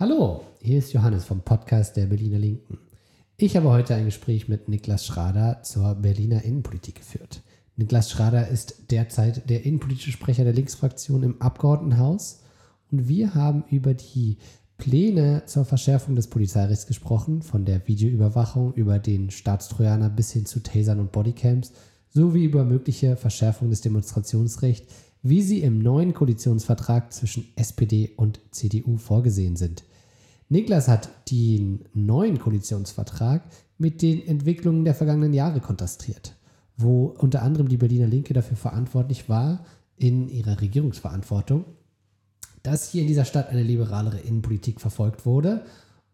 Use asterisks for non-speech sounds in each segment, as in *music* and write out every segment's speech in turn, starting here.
Hallo, hier ist Johannes vom Podcast der Berliner Linken. Ich habe heute ein Gespräch mit Niklas Schrader zur Berliner Innenpolitik geführt. Niklas Schrader ist derzeit der innenpolitische Sprecher der Linksfraktion im Abgeordnetenhaus und wir haben über die Pläne zur Verschärfung des Polizeirechts gesprochen, von der Videoüberwachung über den Staatstrojaner bis hin zu Tasern und Bodycams, sowie über mögliche Verschärfung des Demonstrationsrechts, wie sie im neuen Koalitionsvertrag zwischen SPD und CDU vorgesehen sind. Niklas hat den neuen Koalitionsvertrag mit den Entwicklungen der vergangenen Jahre kontrastiert, wo unter anderem die Berliner Linke dafür verantwortlich war, in ihrer Regierungsverantwortung, dass hier in dieser Stadt eine liberalere Innenpolitik verfolgt wurde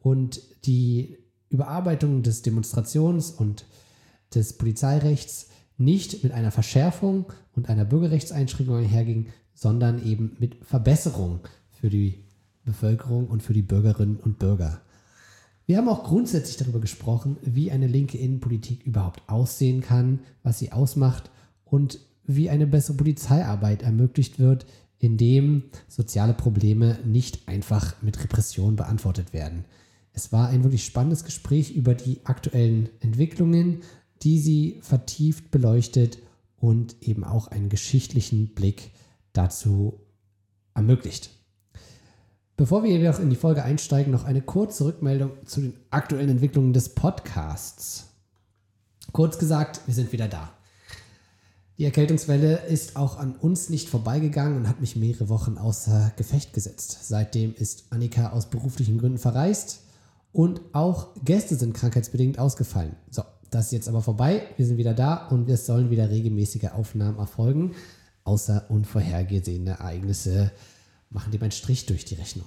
und die Überarbeitung des Demonstrations- und des Polizeirechts nicht mit einer Verschärfung und einer Bürgerrechtseinschränkung einherging, sondern eben mit Verbesserung für die Bevölkerung und für die Bürgerinnen und Bürger. Wir haben auch grundsätzlich darüber gesprochen, wie eine linke Innenpolitik überhaupt aussehen kann, was sie ausmacht und wie eine bessere Polizeiarbeit ermöglicht wird, indem soziale Probleme nicht einfach mit Repression beantwortet werden. Es war ein wirklich spannendes Gespräch über die aktuellen Entwicklungen, die sie vertieft beleuchtet und eben auch einen geschichtlichen Blick dazu ermöglicht. Bevor wir jedoch in die Folge einsteigen, noch eine kurze Rückmeldung zu den aktuellen Entwicklungen des Podcasts. Kurz gesagt, wir sind wieder da. Die Erkältungswelle ist auch an uns nicht vorbeigegangen und hat mich mehrere Wochen außer Gefecht gesetzt. Seitdem ist Annika aus beruflichen Gründen verreist und auch Gäste sind krankheitsbedingt ausgefallen. So, das ist jetzt aber vorbei. Wir sind wieder da und es sollen wieder regelmäßige Aufnahmen erfolgen, außer unvorhergesehene Ereignisse machen dem einen Strich durch die Rechnung.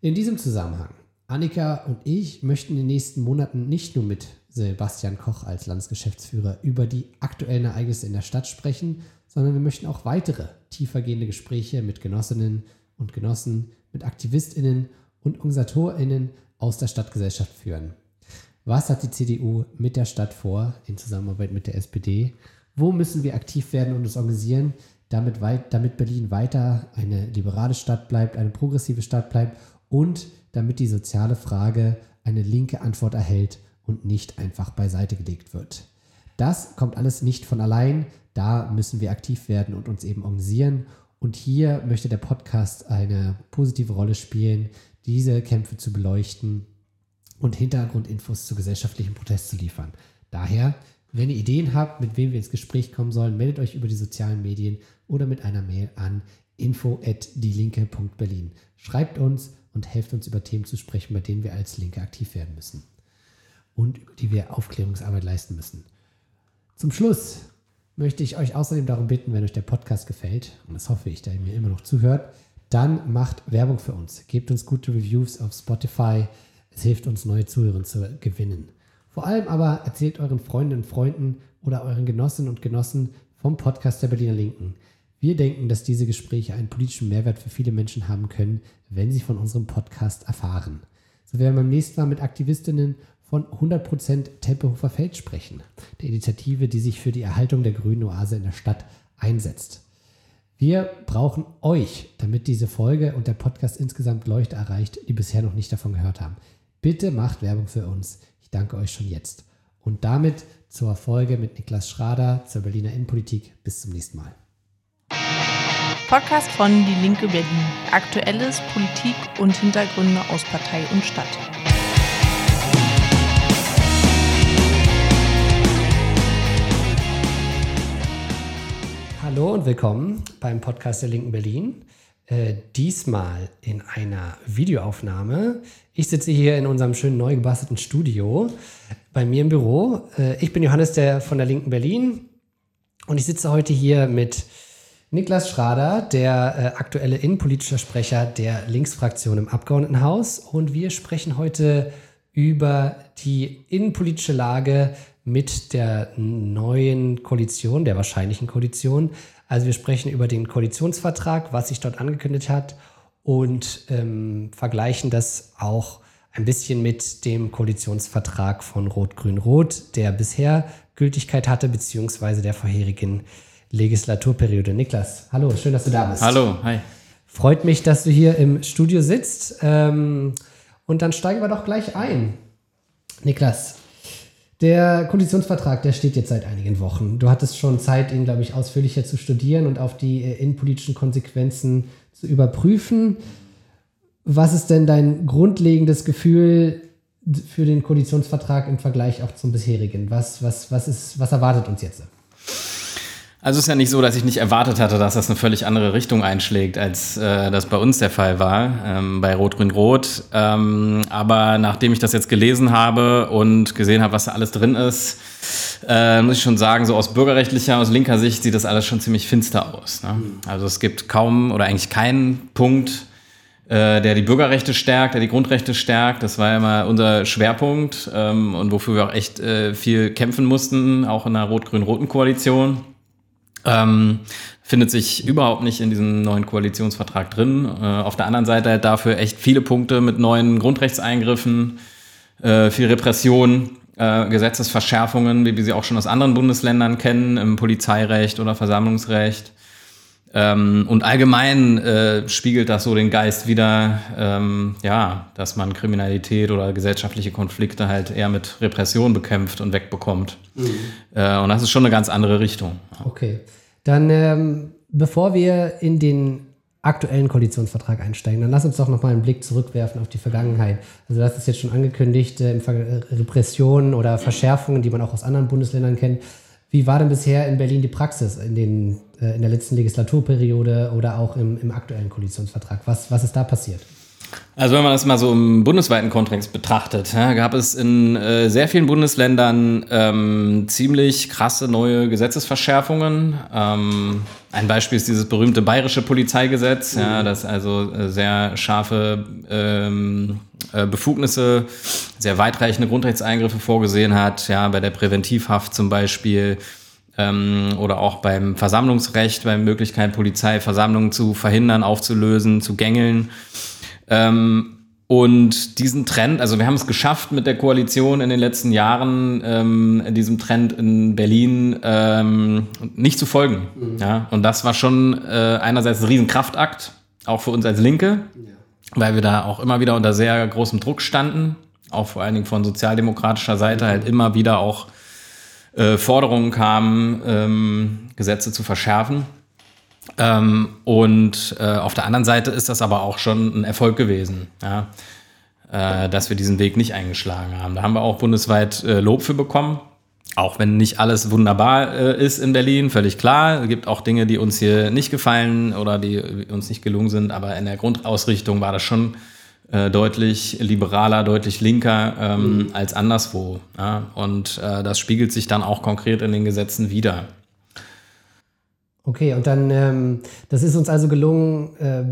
In diesem Zusammenhang, Annika und ich möchten in den nächsten Monaten nicht nur mit Sebastian Koch als Landesgeschäftsführer über die aktuellen Ereignisse in der Stadt sprechen, sondern wir möchten auch weitere tiefergehende Gespräche mit Genossinnen und Genossen, mit Aktivistinnen und Organisatorinnen aus der Stadtgesellschaft führen. Was hat die CDU mit der Stadt vor in Zusammenarbeit mit der SPD? Wo müssen wir aktiv werden und uns organisieren? Damit, weit, damit Berlin weiter eine liberale Stadt bleibt, eine progressive Stadt bleibt und damit die soziale Frage eine linke Antwort erhält und nicht einfach beiseite gelegt wird. Das kommt alles nicht von allein, da müssen wir aktiv werden und uns eben organisieren. Und hier möchte der Podcast eine positive Rolle spielen, diese Kämpfe zu beleuchten und Hintergrundinfos zu gesellschaftlichen Protest zu liefern. Daher wenn ihr Ideen habt, mit wem wir ins Gespräch kommen sollen, meldet euch über die sozialen Medien oder mit einer Mail an info@dielinke.berlin. Schreibt uns und helft uns über Themen zu sprechen, bei denen wir als Linke aktiv werden müssen und über die wir Aufklärungsarbeit leisten müssen. Zum Schluss möchte ich euch außerdem darum bitten, wenn euch der Podcast gefällt, und das hoffe ich, da ihr mir immer noch zuhört, dann macht Werbung für uns. Gebt uns gute Reviews auf Spotify. Es hilft uns, neue Zuhörer zu gewinnen. Vor allem aber erzählt euren Freundinnen und Freunden oder euren Genossinnen und Genossen vom Podcast der Berliner Linken. Wir denken, dass diese Gespräche einen politischen Mehrwert für viele Menschen haben können, wenn sie von unserem Podcast erfahren. So werden wir beim nächsten Mal mit Aktivistinnen von 100% Tempelhofer Feld sprechen, der Initiative, die sich für die Erhaltung der grünen Oase in der Stadt einsetzt. Wir brauchen euch, damit diese Folge und der Podcast insgesamt Leute erreicht, die bisher noch nicht davon gehört haben. Bitte macht Werbung für uns danke euch schon jetzt. Und damit zur Folge mit Niklas Schrader zur Berliner Innenpolitik. Bis zum nächsten Mal. Podcast von Die Linke Berlin. Aktuelles, Politik und Hintergründe aus Partei und Stadt. Hallo und willkommen beim Podcast der Linken Berlin. Äh, diesmal in einer Videoaufnahme. Ich sitze hier in unserem schönen neu gebastelten Studio bei mir im Büro. Äh, ich bin Johannes der von der Linken Berlin und ich sitze heute hier mit Niklas Schrader, der äh, aktuelle innenpolitische Sprecher der Linksfraktion im Abgeordnetenhaus. Und wir sprechen heute über die innenpolitische Lage mit der neuen Koalition, der wahrscheinlichen Koalition also wir sprechen über den Koalitionsvertrag, was sich dort angekündigt hat und ähm, vergleichen das auch ein bisschen mit dem Koalitionsvertrag von Rot-Grün-Rot, der bisher Gültigkeit hatte, beziehungsweise der vorherigen Legislaturperiode. Niklas, hallo, schön, dass du da bist. Hallo, hi. Freut mich, dass du hier im Studio sitzt. Ähm, Und dann steigen wir doch gleich ein. Niklas, der Koalitionsvertrag, der steht jetzt seit einigen Wochen. Du hattest schon Zeit, ihn, glaube ich, ausführlicher zu studieren und auf die äh, innenpolitischen Konsequenzen zu überprüfen. Was ist denn dein grundlegendes Gefühl für den Koalitionsvertrag im Vergleich auch zum bisherigen? Was, was, was, ist, was erwartet uns jetzt? Also es ist ja nicht so, dass ich nicht erwartet hatte, dass das eine völlig andere Richtung einschlägt, als äh, das bei uns der Fall war, ähm, bei Rot-Grün-Rot. Ähm, aber nachdem ich das jetzt gelesen habe und gesehen habe, was da alles drin ist, äh, muss ich schon sagen, so aus bürgerrechtlicher, aus linker Sicht sieht das alles schon ziemlich finster aus. Ne? Also es gibt kaum oder eigentlich keinen Punkt, äh, der die Bürgerrechte stärkt, der die Grundrechte stärkt. Das war ja mal unser Schwerpunkt ähm, und wofür wir auch echt äh, viel kämpfen mussten, auch in der rot-grün-roten Koalition. Ähm, findet sich überhaupt nicht in diesem neuen Koalitionsvertrag drin. Äh, auf der anderen Seite halt dafür echt viele Punkte mit neuen Grundrechtseingriffen, äh, viel Repression, äh, Gesetzesverschärfungen, wie wir sie auch schon aus anderen Bundesländern kennen, im Polizeirecht oder Versammlungsrecht. Ähm, und allgemein äh, spiegelt das so den Geist wieder, ähm, ja, dass man Kriminalität oder gesellschaftliche Konflikte halt eher mit Repression bekämpft und wegbekommt. Mhm. Äh, und das ist schon eine ganz andere Richtung. Okay. Dann, ähm, bevor wir in den aktuellen Koalitionsvertrag einsteigen, dann lass uns doch nochmal einen Blick zurückwerfen auf die Vergangenheit. Also das ist jetzt schon angekündigt, äh, Repressionen oder Verschärfungen, die man auch aus anderen Bundesländern kennt. Wie war denn bisher in Berlin die Praxis in, den, äh, in der letzten Legislaturperiode oder auch im, im aktuellen Koalitionsvertrag? Was, was ist da passiert? Also wenn man das mal so im bundesweiten Kontext betrachtet, ja, gab es in äh, sehr vielen Bundesländern ähm, ziemlich krasse neue Gesetzesverschärfungen. Ähm, ein Beispiel ist dieses berühmte bayerische Polizeigesetz, ja, mhm. das also äh, sehr scharfe ähm, äh, Befugnisse, sehr weitreichende Grundrechtseingriffe vorgesehen hat, ja, bei der Präventivhaft zum Beispiel ähm, oder auch beim Versammlungsrecht, bei Möglichkeit Polizei Versammlungen zu verhindern, aufzulösen, zu gängeln. Ähm, und diesen Trend, also wir haben es geschafft mit der Koalition in den letzten Jahren, ähm, diesem Trend in Berlin ähm, nicht zu folgen. Mhm. Ja? Und das war schon äh, einerseits ein Riesenkraftakt, auch für uns als Linke, ja. weil wir da auch immer wieder unter sehr großem Druck standen, auch vor allen Dingen von sozialdemokratischer Seite mhm. halt immer wieder auch äh, Forderungen kamen, ähm, Gesetze zu verschärfen. Ähm, und äh, auf der anderen Seite ist das aber auch schon ein Erfolg gewesen, ja, äh, dass wir diesen Weg nicht eingeschlagen haben. Da haben wir auch bundesweit äh, Lob für bekommen. Auch wenn nicht alles wunderbar äh, ist in Berlin, völlig klar. Es gibt auch Dinge, die uns hier nicht gefallen oder die uns nicht gelungen sind, aber in der Grundausrichtung war das schon äh, deutlich liberaler, deutlich linker ähm, mhm. als anderswo. Ja? Und äh, das spiegelt sich dann auch konkret in den Gesetzen wieder. Okay, und dann, ähm, das ist uns also gelungen, äh,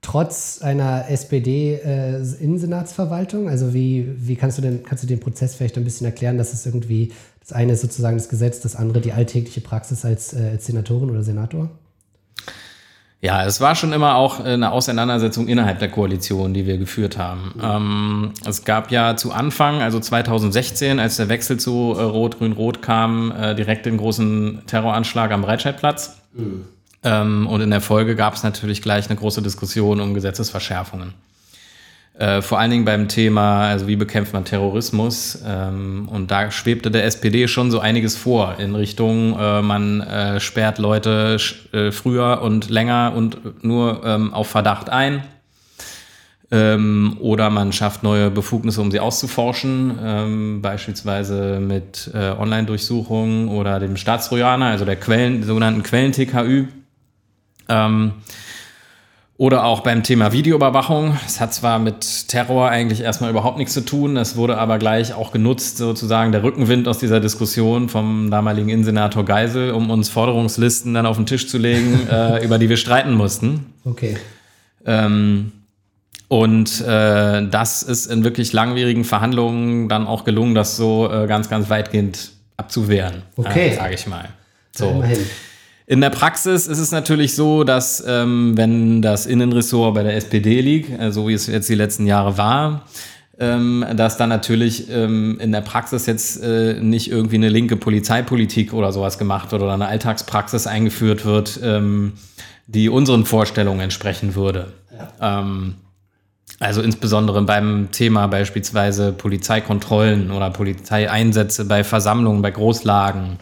trotz einer SPD-Innensenatsverwaltung. Äh, also wie, wie kannst du denn, kannst du den Prozess vielleicht ein bisschen erklären, dass es irgendwie, das eine ist sozusagen das Gesetz, das andere die alltägliche Praxis als, äh, als Senatorin oder Senator? Ja, es war schon immer auch eine Auseinandersetzung innerhalb der Koalition, die wir geführt haben. Mhm. Ähm, es gab ja zu Anfang, also 2016, als der Wechsel zu äh, Rot-Grün-Rot kam, äh, direkt den großen Terroranschlag am Breitscheidplatz. Mhm. Ähm, und in der Folge gab es natürlich gleich eine große Diskussion um Gesetzesverschärfungen. Äh, vor allen Dingen beim Thema, also wie bekämpft man Terrorismus? Ähm, und da schwebte der SPD schon so einiges vor in Richtung, äh, man äh, sperrt Leute äh, früher und länger und nur ähm, auf Verdacht ein. Ähm, oder man schafft neue Befugnisse, um sie auszuforschen, ähm, beispielsweise mit äh, Online-Durchsuchungen oder dem Staatstrojaner, also der Quellen, sogenannten Quellen-TKÜ. Ähm, oder auch beim Thema Videoüberwachung. Es hat zwar mit Terror eigentlich erstmal überhaupt nichts zu tun, es wurde aber gleich auch genutzt, sozusagen der Rückenwind aus dieser Diskussion vom damaligen Innensenator Geisel, um uns Forderungslisten dann auf den Tisch zu legen, *laughs* äh, über die wir streiten mussten. Okay. Ähm, und äh, das ist in wirklich langwierigen Verhandlungen dann auch gelungen, das so äh, ganz, ganz weitgehend abzuwehren, okay. äh, sage ich mal. So. In der Praxis ist es natürlich so, dass ähm, wenn das Innenressort bei der SPD liegt, äh, so wie es jetzt die letzten Jahre war, ähm, dass dann natürlich ähm, in der Praxis jetzt äh, nicht irgendwie eine linke Polizeipolitik oder sowas gemacht wird oder eine Alltagspraxis eingeführt wird, ähm, die unseren Vorstellungen entsprechen würde. Ja. Also insbesondere beim Thema beispielsweise Polizeikontrollen oder Polizeieinsätze bei Versammlungen, bei Großlagen.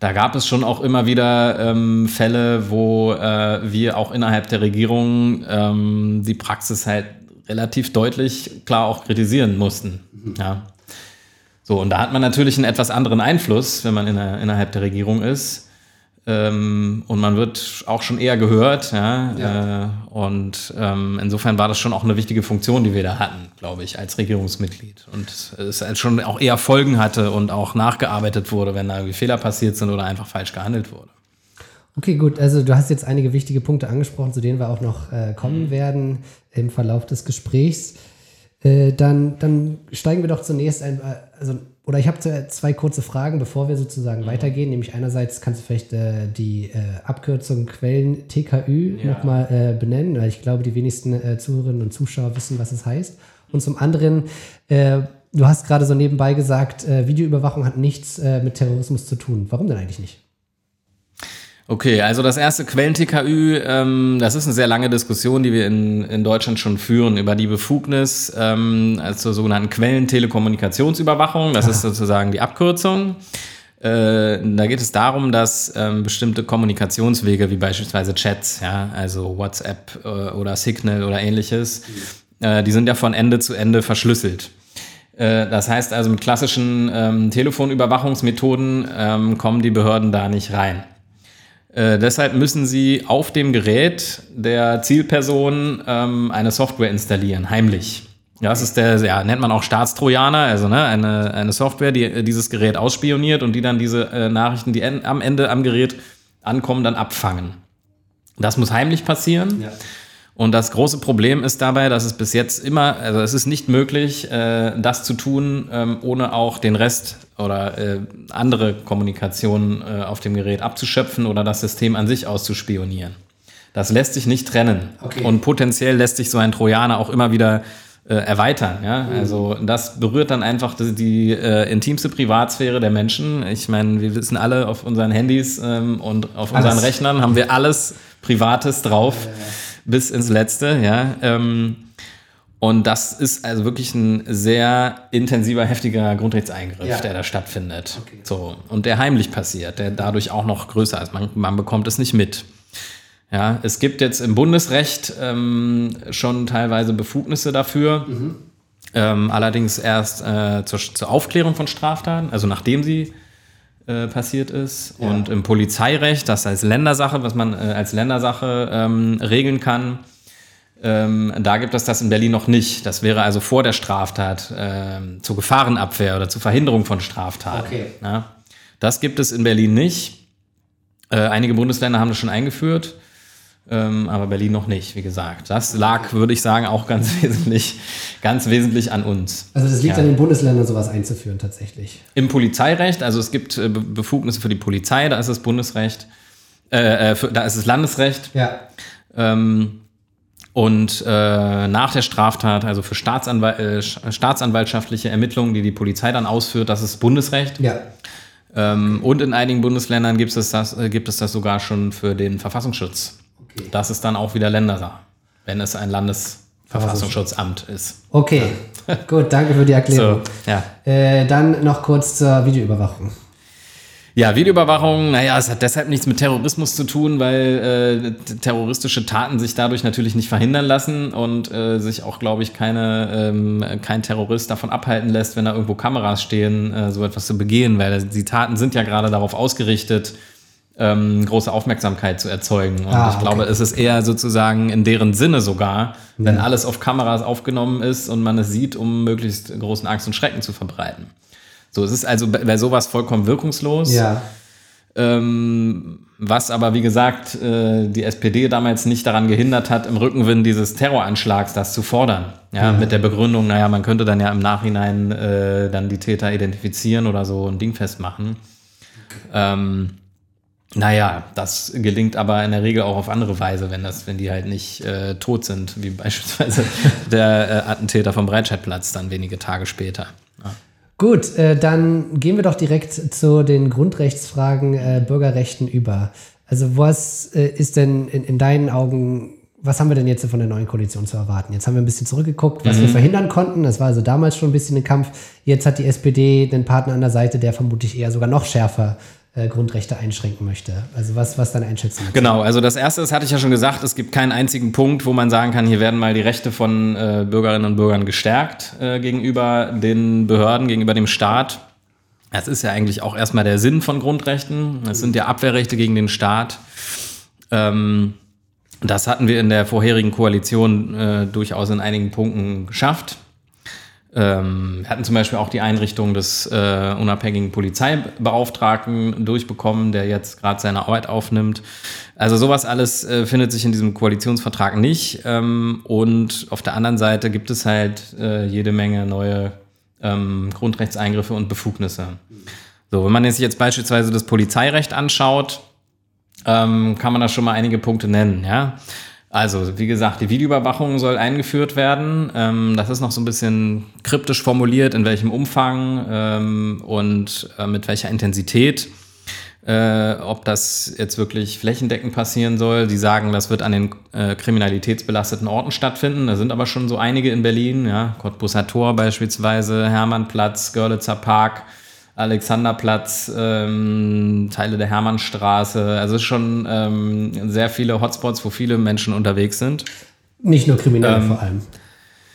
Da gab es schon auch immer wieder ähm, Fälle, wo äh, wir auch innerhalb der Regierung ähm, die Praxis halt relativ deutlich klar auch kritisieren mussten. Mhm. Ja. So, und da hat man natürlich einen etwas anderen Einfluss, wenn man in der, innerhalb der Regierung ist. Ähm, und man wird auch schon eher gehört. Ja? ja. Äh, und ähm, insofern war das schon auch eine wichtige Funktion, die wir da hatten, glaube ich, als Regierungsmitglied. Und es halt schon auch eher Folgen hatte und auch nachgearbeitet wurde, wenn da irgendwie Fehler passiert sind oder einfach falsch gehandelt wurde. Okay, gut. Also du hast jetzt einige wichtige Punkte angesprochen, zu denen wir auch noch äh, kommen werden im Verlauf des Gesprächs. Äh, dann, dann steigen wir doch zunächst ein, äh, also oder ich habe zwei kurze Fragen, bevor wir sozusagen mhm. weitergehen. Nämlich einerseits kannst du vielleicht äh, die äh, Abkürzung Quellen TKÜ ja. nochmal äh, benennen, weil ich glaube, die wenigsten äh, Zuhörerinnen und Zuschauer wissen, was es heißt. Und zum anderen, äh, du hast gerade so nebenbei gesagt, äh, Videoüberwachung hat nichts äh, mit Terrorismus zu tun. Warum denn eigentlich nicht? Okay, also das erste Quellen-TKÜ, ähm, das ist eine sehr lange Diskussion, die wir in, in Deutschland schon führen über die Befugnis ähm, also zur sogenannten Quellentelekommunikationsüberwachung. Das ah. ist sozusagen die Abkürzung. Äh, da geht es darum, dass ähm, bestimmte Kommunikationswege, wie beispielsweise Chats, ja, also WhatsApp äh, oder Signal oder ähnliches, äh, die sind ja von Ende zu Ende verschlüsselt. Äh, das heißt also, mit klassischen ähm, Telefonüberwachungsmethoden ähm, kommen die Behörden da nicht rein. Äh, deshalb müssen Sie auf dem Gerät der Zielperson ähm, eine Software installieren, heimlich. Das ist der, ja, nennt man auch Staatstrojaner, also ne, eine, eine Software, die äh, dieses Gerät ausspioniert und die dann diese äh, Nachrichten, die en, am Ende am Gerät ankommen, dann abfangen. Das muss heimlich passieren. Ja. Und das große Problem ist dabei, dass es bis jetzt immer, also es ist nicht möglich, äh, das zu tun, ähm, ohne auch den Rest oder äh, andere Kommunikation äh, auf dem Gerät abzuschöpfen oder das System an sich auszuspionieren. Das lässt sich nicht trennen. Okay. Und potenziell lässt sich so ein Trojaner auch immer wieder äh, erweitern. Ja? Mhm. Also das berührt dann einfach die, die äh, intimste Privatsphäre der Menschen. Ich meine, wir wissen alle, auf unseren Handys ähm, und auf alles. unseren Rechnern haben wir alles Privates drauf. Ja, ja bis ins Letzte, ja. Ähm, und das ist also wirklich ein sehr intensiver, heftiger Grundrechtseingriff, ja. der da stattfindet. Okay. So. Und der heimlich passiert, der dadurch auch noch größer ist. Man, man bekommt es nicht mit. Ja, es gibt jetzt im Bundesrecht ähm, schon teilweise Befugnisse dafür. Mhm. Ähm, allerdings erst äh, zur, zur, Aufklärung von Straftaten, also nachdem sie äh, passiert ist. Ja. Und im Polizeirecht, das als Ländersache, was man äh, als Ländersache ähm, regeln kann, ähm, da gibt es das in Berlin noch nicht. Das wäre also vor der Straftat äh, zur Gefahrenabwehr oder zur Verhinderung von Straftaten. Okay. Ja? Das gibt es in Berlin nicht. Äh, einige Bundesländer haben das schon eingeführt. Ähm, aber Berlin noch nicht, wie gesagt. Das lag, würde ich sagen, auch ganz *laughs* wesentlich, ganz wesentlich an uns. Also das liegt ja. an den Bundesländern, sowas einzuführen tatsächlich. Im Polizeirecht, also es gibt äh, Befugnisse für die Polizei, da ist es Bundesrecht, äh, äh, für, da ist es Landesrecht. Ja. Ähm, und äh, nach der Straftat, also für Staatsanwal äh, staatsanwaltschaftliche Ermittlungen, die die Polizei dann ausführt, das ist Bundesrecht. Ja. Ähm. Und in einigen Bundesländern gibt es, das, äh, gibt es das sogar schon für den Verfassungsschutz. Das ist dann auch wieder Ländersache, wenn es ein Landesverfassungsschutzamt ist. Okay, *laughs* gut, danke für die Erklärung. So, ja. Äh, dann noch kurz zur Videoüberwachung. Ja, Videoüberwachung, naja, es hat deshalb nichts mit Terrorismus zu tun, weil äh, terroristische Taten sich dadurch natürlich nicht verhindern lassen und äh, sich auch, glaube ich, keine, ähm, kein Terrorist davon abhalten lässt, wenn da irgendwo Kameras stehen, äh, so etwas zu begehen, weil die Taten sind ja gerade darauf ausgerichtet, ähm, große Aufmerksamkeit zu erzeugen. Und ah, ich glaube, okay. es ist eher sozusagen in deren Sinne sogar, wenn ja. alles auf Kameras aufgenommen ist und man es sieht, um möglichst großen Angst und Schrecken zu verbreiten. So, es ist also bei sowas vollkommen wirkungslos. Ja. Ähm, was aber, wie gesagt, äh, die SPD damals nicht daran gehindert hat, im Rückenwind dieses Terroranschlags das zu fordern. Ja, ja. mit der Begründung, naja, man könnte dann ja im Nachhinein äh, dann die Täter identifizieren oder so ein Ding festmachen. Ähm, naja, das gelingt aber in der Regel auch auf andere Weise, wenn, das, wenn die halt nicht äh, tot sind, wie *laughs* beispielsweise der äh, Attentäter vom Breitscheidplatz dann wenige Tage später. Ja. Gut, äh, dann gehen wir doch direkt zu den Grundrechtsfragen äh, Bürgerrechten über. Also was äh, ist denn in, in, deinen Augen, was haben wir denn jetzt von der neuen Koalition zu erwarten? Jetzt haben wir ein bisschen zurückgeguckt, was mhm. wir verhindern konnten. Das war also damals schon ein bisschen ein Kampf. Jetzt hat die SPD den Partner an der Seite, der vermutlich eher sogar noch schärfer Grundrechte einschränken möchte. Also was, was deine Einschätzung? Genau, also das erste, das hatte ich ja schon gesagt, es gibt keinen einzigen Punkt, wo man sagen kann, hier werden mal die Rechte von äh, Bürgerinnen und Bürgern gestärkt äh, gegenüber den Behörden, gegenüber dem Staat. Das ist ja eigentlich auch erstmal der Sinn von Grundrechten. Es sind ja Abwehrrechte gegen den Staat. Ähm, das hatten wir in der vorherigen Koalition äh, durchaus in einigen Punkten geschafft. Ähm, wir hatten zum Beispiel auch die Einrichtung des äh, unabhängigen Polizeibeauftragten durchbekommen, der jetzt gerade seine Arbeit aufnimmt. Also sowas alles äh, findet sich in diesem Koalitionsvertrag nicht. Ähm, und auf der anderen Seite gibt es halt äh, jede Menge neue ähm, Grundrechtseingriffe und Befugnisse. So, wenn man sich jetzt beispielsweise das Polizeirecht anschaut, ähm, kann man da schon mal einige Punkte nennen, ja. Also, wie gesagt, die Videoüberwachung soll eingeführt werden. Ähm, das ist noch so ein bisschen kryptisch formuliert, in welchem Umfang ähm, und äh, mit welcher Intensität. Äh, ob das jetzt wirklich flächendeckend passieren soll. Die sagen, das wird an den äh, kriminalitätsbelasteten Orten stattfinden. Da sind aber schon so einige in Berlin, ja, Cottbusser Tor beispielsweise, Hermannplatz, Görlitzer Park. Alexanderplatz, ähm, Teile der Hermannstraße. Also es ist schon ähm, sehr viele Hotspots, wo viele Menschen unterwegs sind. Nicht nur Kriminelle ähm, vor allem.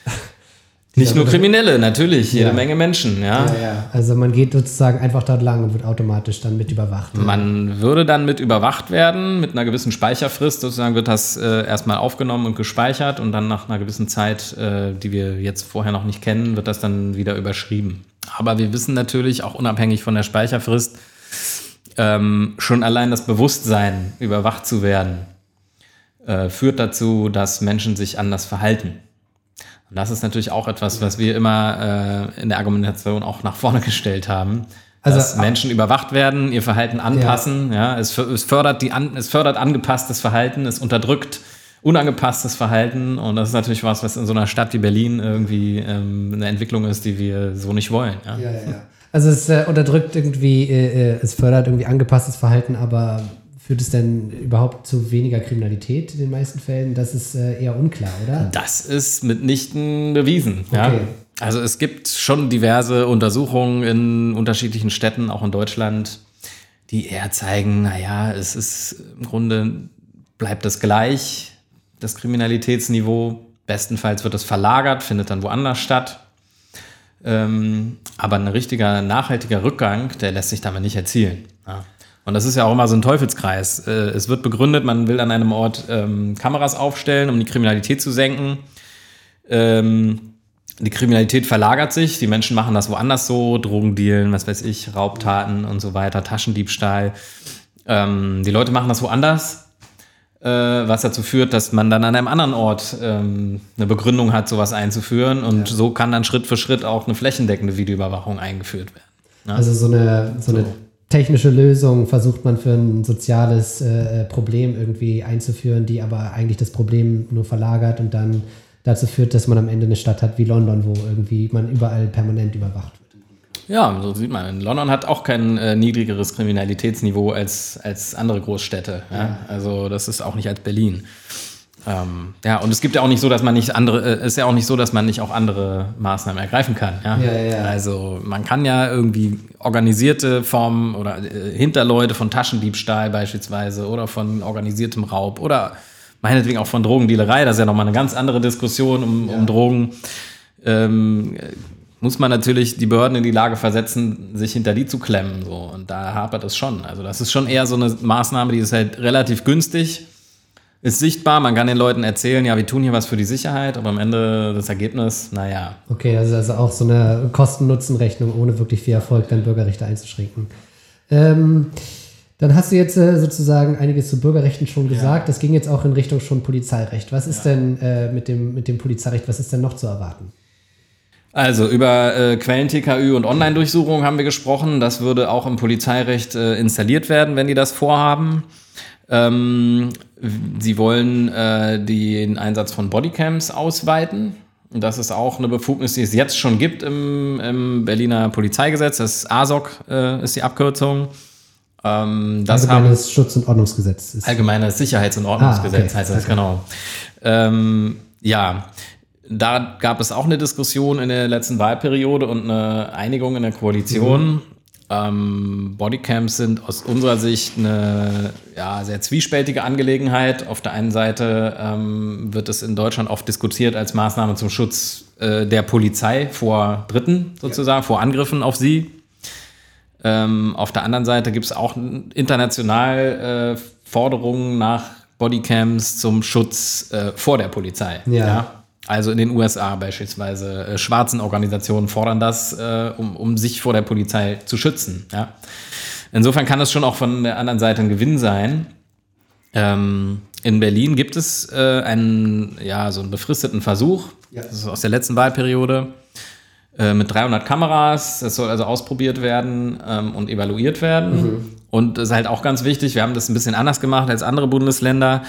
*laughs* Nicht nur Kriminelle, natürlich, jede ja. Menge Menschen, ja. ja. Ja, Also man geht sozusagen einfach dort lang und wird automatisch dann mit überwacht. Man würde dann mit überwacht werden, mit einer gewissen Speicherfrist sozusagen wird das äh, erstmal aufgenommen und gespeichert und dann nach einer gewissen Zeit, äh, die wir jetzt vorher noch nicht kennen, wird das dann wieder überschrieben. Aber wir wissen natürlich auch unabhängig von der Speicherfrist, ähm, schon allein das Bewusstsein, überwacht zu werden, äh, führt dazu, dass Menschen sich anders verhalten. Und das ist natürlich auch etwas, was wir immer äh, in der Argumentation auch nach vorne *laughs* gestellt haben. Also, dass Menschen überwacht werden, ihr Verhalten anpassen. Ja, ja es, es, fördert die an, es fördert angepasstes Verhalten, es unterdrückt unangepasstes Verhalten. Und das ist natürlich was, was in so einer Stadt wie Berlin irgendwie ähm, eine Entwicklung ist, die wir so nicht wollen. Ja, ja, ja. Also es äh, unterdrückt irgendwie, äh, äh es fördert irgendwie angepasstes Verhalten, aber Führt es denn überhaupt zu weniger Kriminalität in den meisten Fällen? Das ist äh, eher unklar, oder? Das ist mitnichten bewiesen. Okay. Ja. Also es gibt schon diverse Untersuchungen in unterschiedlichen Städten, auch in Deutschland, die eher zeigen, naja, es ist im Grunde bleibt es gleich, das Kriminalitätsniveau. Bestenfalls wird es verlagert, findet dann woanders statt. Ähm, aber ein richtiger, nachhaltiger Rückgang, der lässt sich damit nicht erzielen. Ja. Und das ist ja auch immer so ein Teufelskreis. Äh, es wird begründet, man will an einem Ort ähm, Kameras aufstellen, um die Kriminalität zu senken. Ähm, die Kriminalität verlagert sich, die Menschen machen das woanders so, Drogendealen, was weiß ich, Raubtaten und so weiter, Taschendiebstahl. Ähm, die Leute machen das woanders, was dazu führt, dass man dann an einem anderen Ort ähm, eine Begründung hat, sowas einzuführen. Und ja. so kann dann Schritt für Schritt auch eine flächendeckende Videoüberwachung eingeführt werden. Ne? Also so eine, so eine technische Lösung versucht man für ein soziales äh, Problem irgendwie einzuführen, die aber eigentlich das Problem nur verlagert und dann dazu führt, dass man am Ende eine Stadt hat wie London, wo irgendwie man überall permanent überwacht wird. Ja, so sieht man. London hat auch kein äh, niedrigeres Kriminalitätsniveau als, als andere Großstädte. Ja? Ja. Also das ist auch nicht als Berlin. Ähm, ja, und es gibt ja auch nicht so, dass man nicht andere, äh, ist ja auch nicht so, dass man nicht auch andere Maßnahmen ergreifen kann. Ja? Ja, ja, Also man kann ja irgendwie organisierte Formen oder äh, Hinterleute von Taschendiebstahl beispielsweise oder von organisiertem Raub oder meinetwegen auch von Drogendealerei, das ist ja nochmal eine ganz andere Diskussion um, um Drogen. Ähm, muss man natürlich die Behörden in die Lage versetzen, sich hinter die zu klemmen. So. Und da hapert es schon. Also das ist schon eher so eine Maßnahme, die ist halt relativ günstig ist sichtbar, man kann den Leuten erzählen, ja, wir tun hier was für die Sicherheit, aber am Ende das Ergebnis, naja. Okay, also, also auch so eine Kosten-Nutzen-Rechnung, ohne wirklich viel Erfolg dann Bürgerrechte einzuschränken. Ähm, dann hast du jetzt äh, sozusagen einiges zu Bürgerrechten schon gesagt. Ja. Das ging jetzt auch in Richtung schon Polizeirecht. Was ist ja. denn äh, mit, dem, mit dem Polizeirecht, was ist denn noch zu erwarten? Also über äh, Quellen-TKÜ und Online-Durchsuchung haben wir gesprochen. Das würde auch im Polizeirecht äh, installiert werden, wenn die das vorhaben. Ähm, sie wollen äh, den Einsatz von Bodycams ausweiten. Das ist auch eine Befugnis, die es jetzt schon gibt im, im Berliner Polizeigesetz. Das ASOC äh, ist die Abkürzung. Ähm, das Allgemeines haben, Schutz- und Ordnungsgesetz. Ist Allgemeines Sicherheits- und Ordnungsgesetz Ah, okay. heißt das, Okay. genau. Ähm, ja, da gab es auch eine Diskussion in der letzten Wahlperiode und eine Einigung in der Koalition. Ähm, Bodycams sind aus unserer Sicht eine ja, sehr zwiespältige Angelegenheit. Auf der einen Seite ähm, wird es in Deutschland oft diskutiert als Maßnahme zum Schutz äh, der Polizei vor Dritten sozusagen, vor Angriffen auf sie. Ähm, auf der anderen Seite gibt es auch international äh, Forderungen nach Bodycams zum Schutz äh, vor der Polizei. Ja. Also in den USA beispielsweise. Äh, schwarzen Organisationen fordern das, äh, um, um sich vor der Polizei zu schützen. Ja. Insofern kann das schon auch von der anderen Seite ein Gewinn sein. Ähm, in Berlin gibt es äh, einen, ja, so einen befristeten Versuch. Ja. Das ist aus der letzten Wahlperiode äh, mit 300 Kameras. Das soll also ausprobiert werden ähm, und evaluiert werden. Und das ist halt auch ganz wichtig. Wir haben das ein bisschen anders gemacht als andere Bundesländer.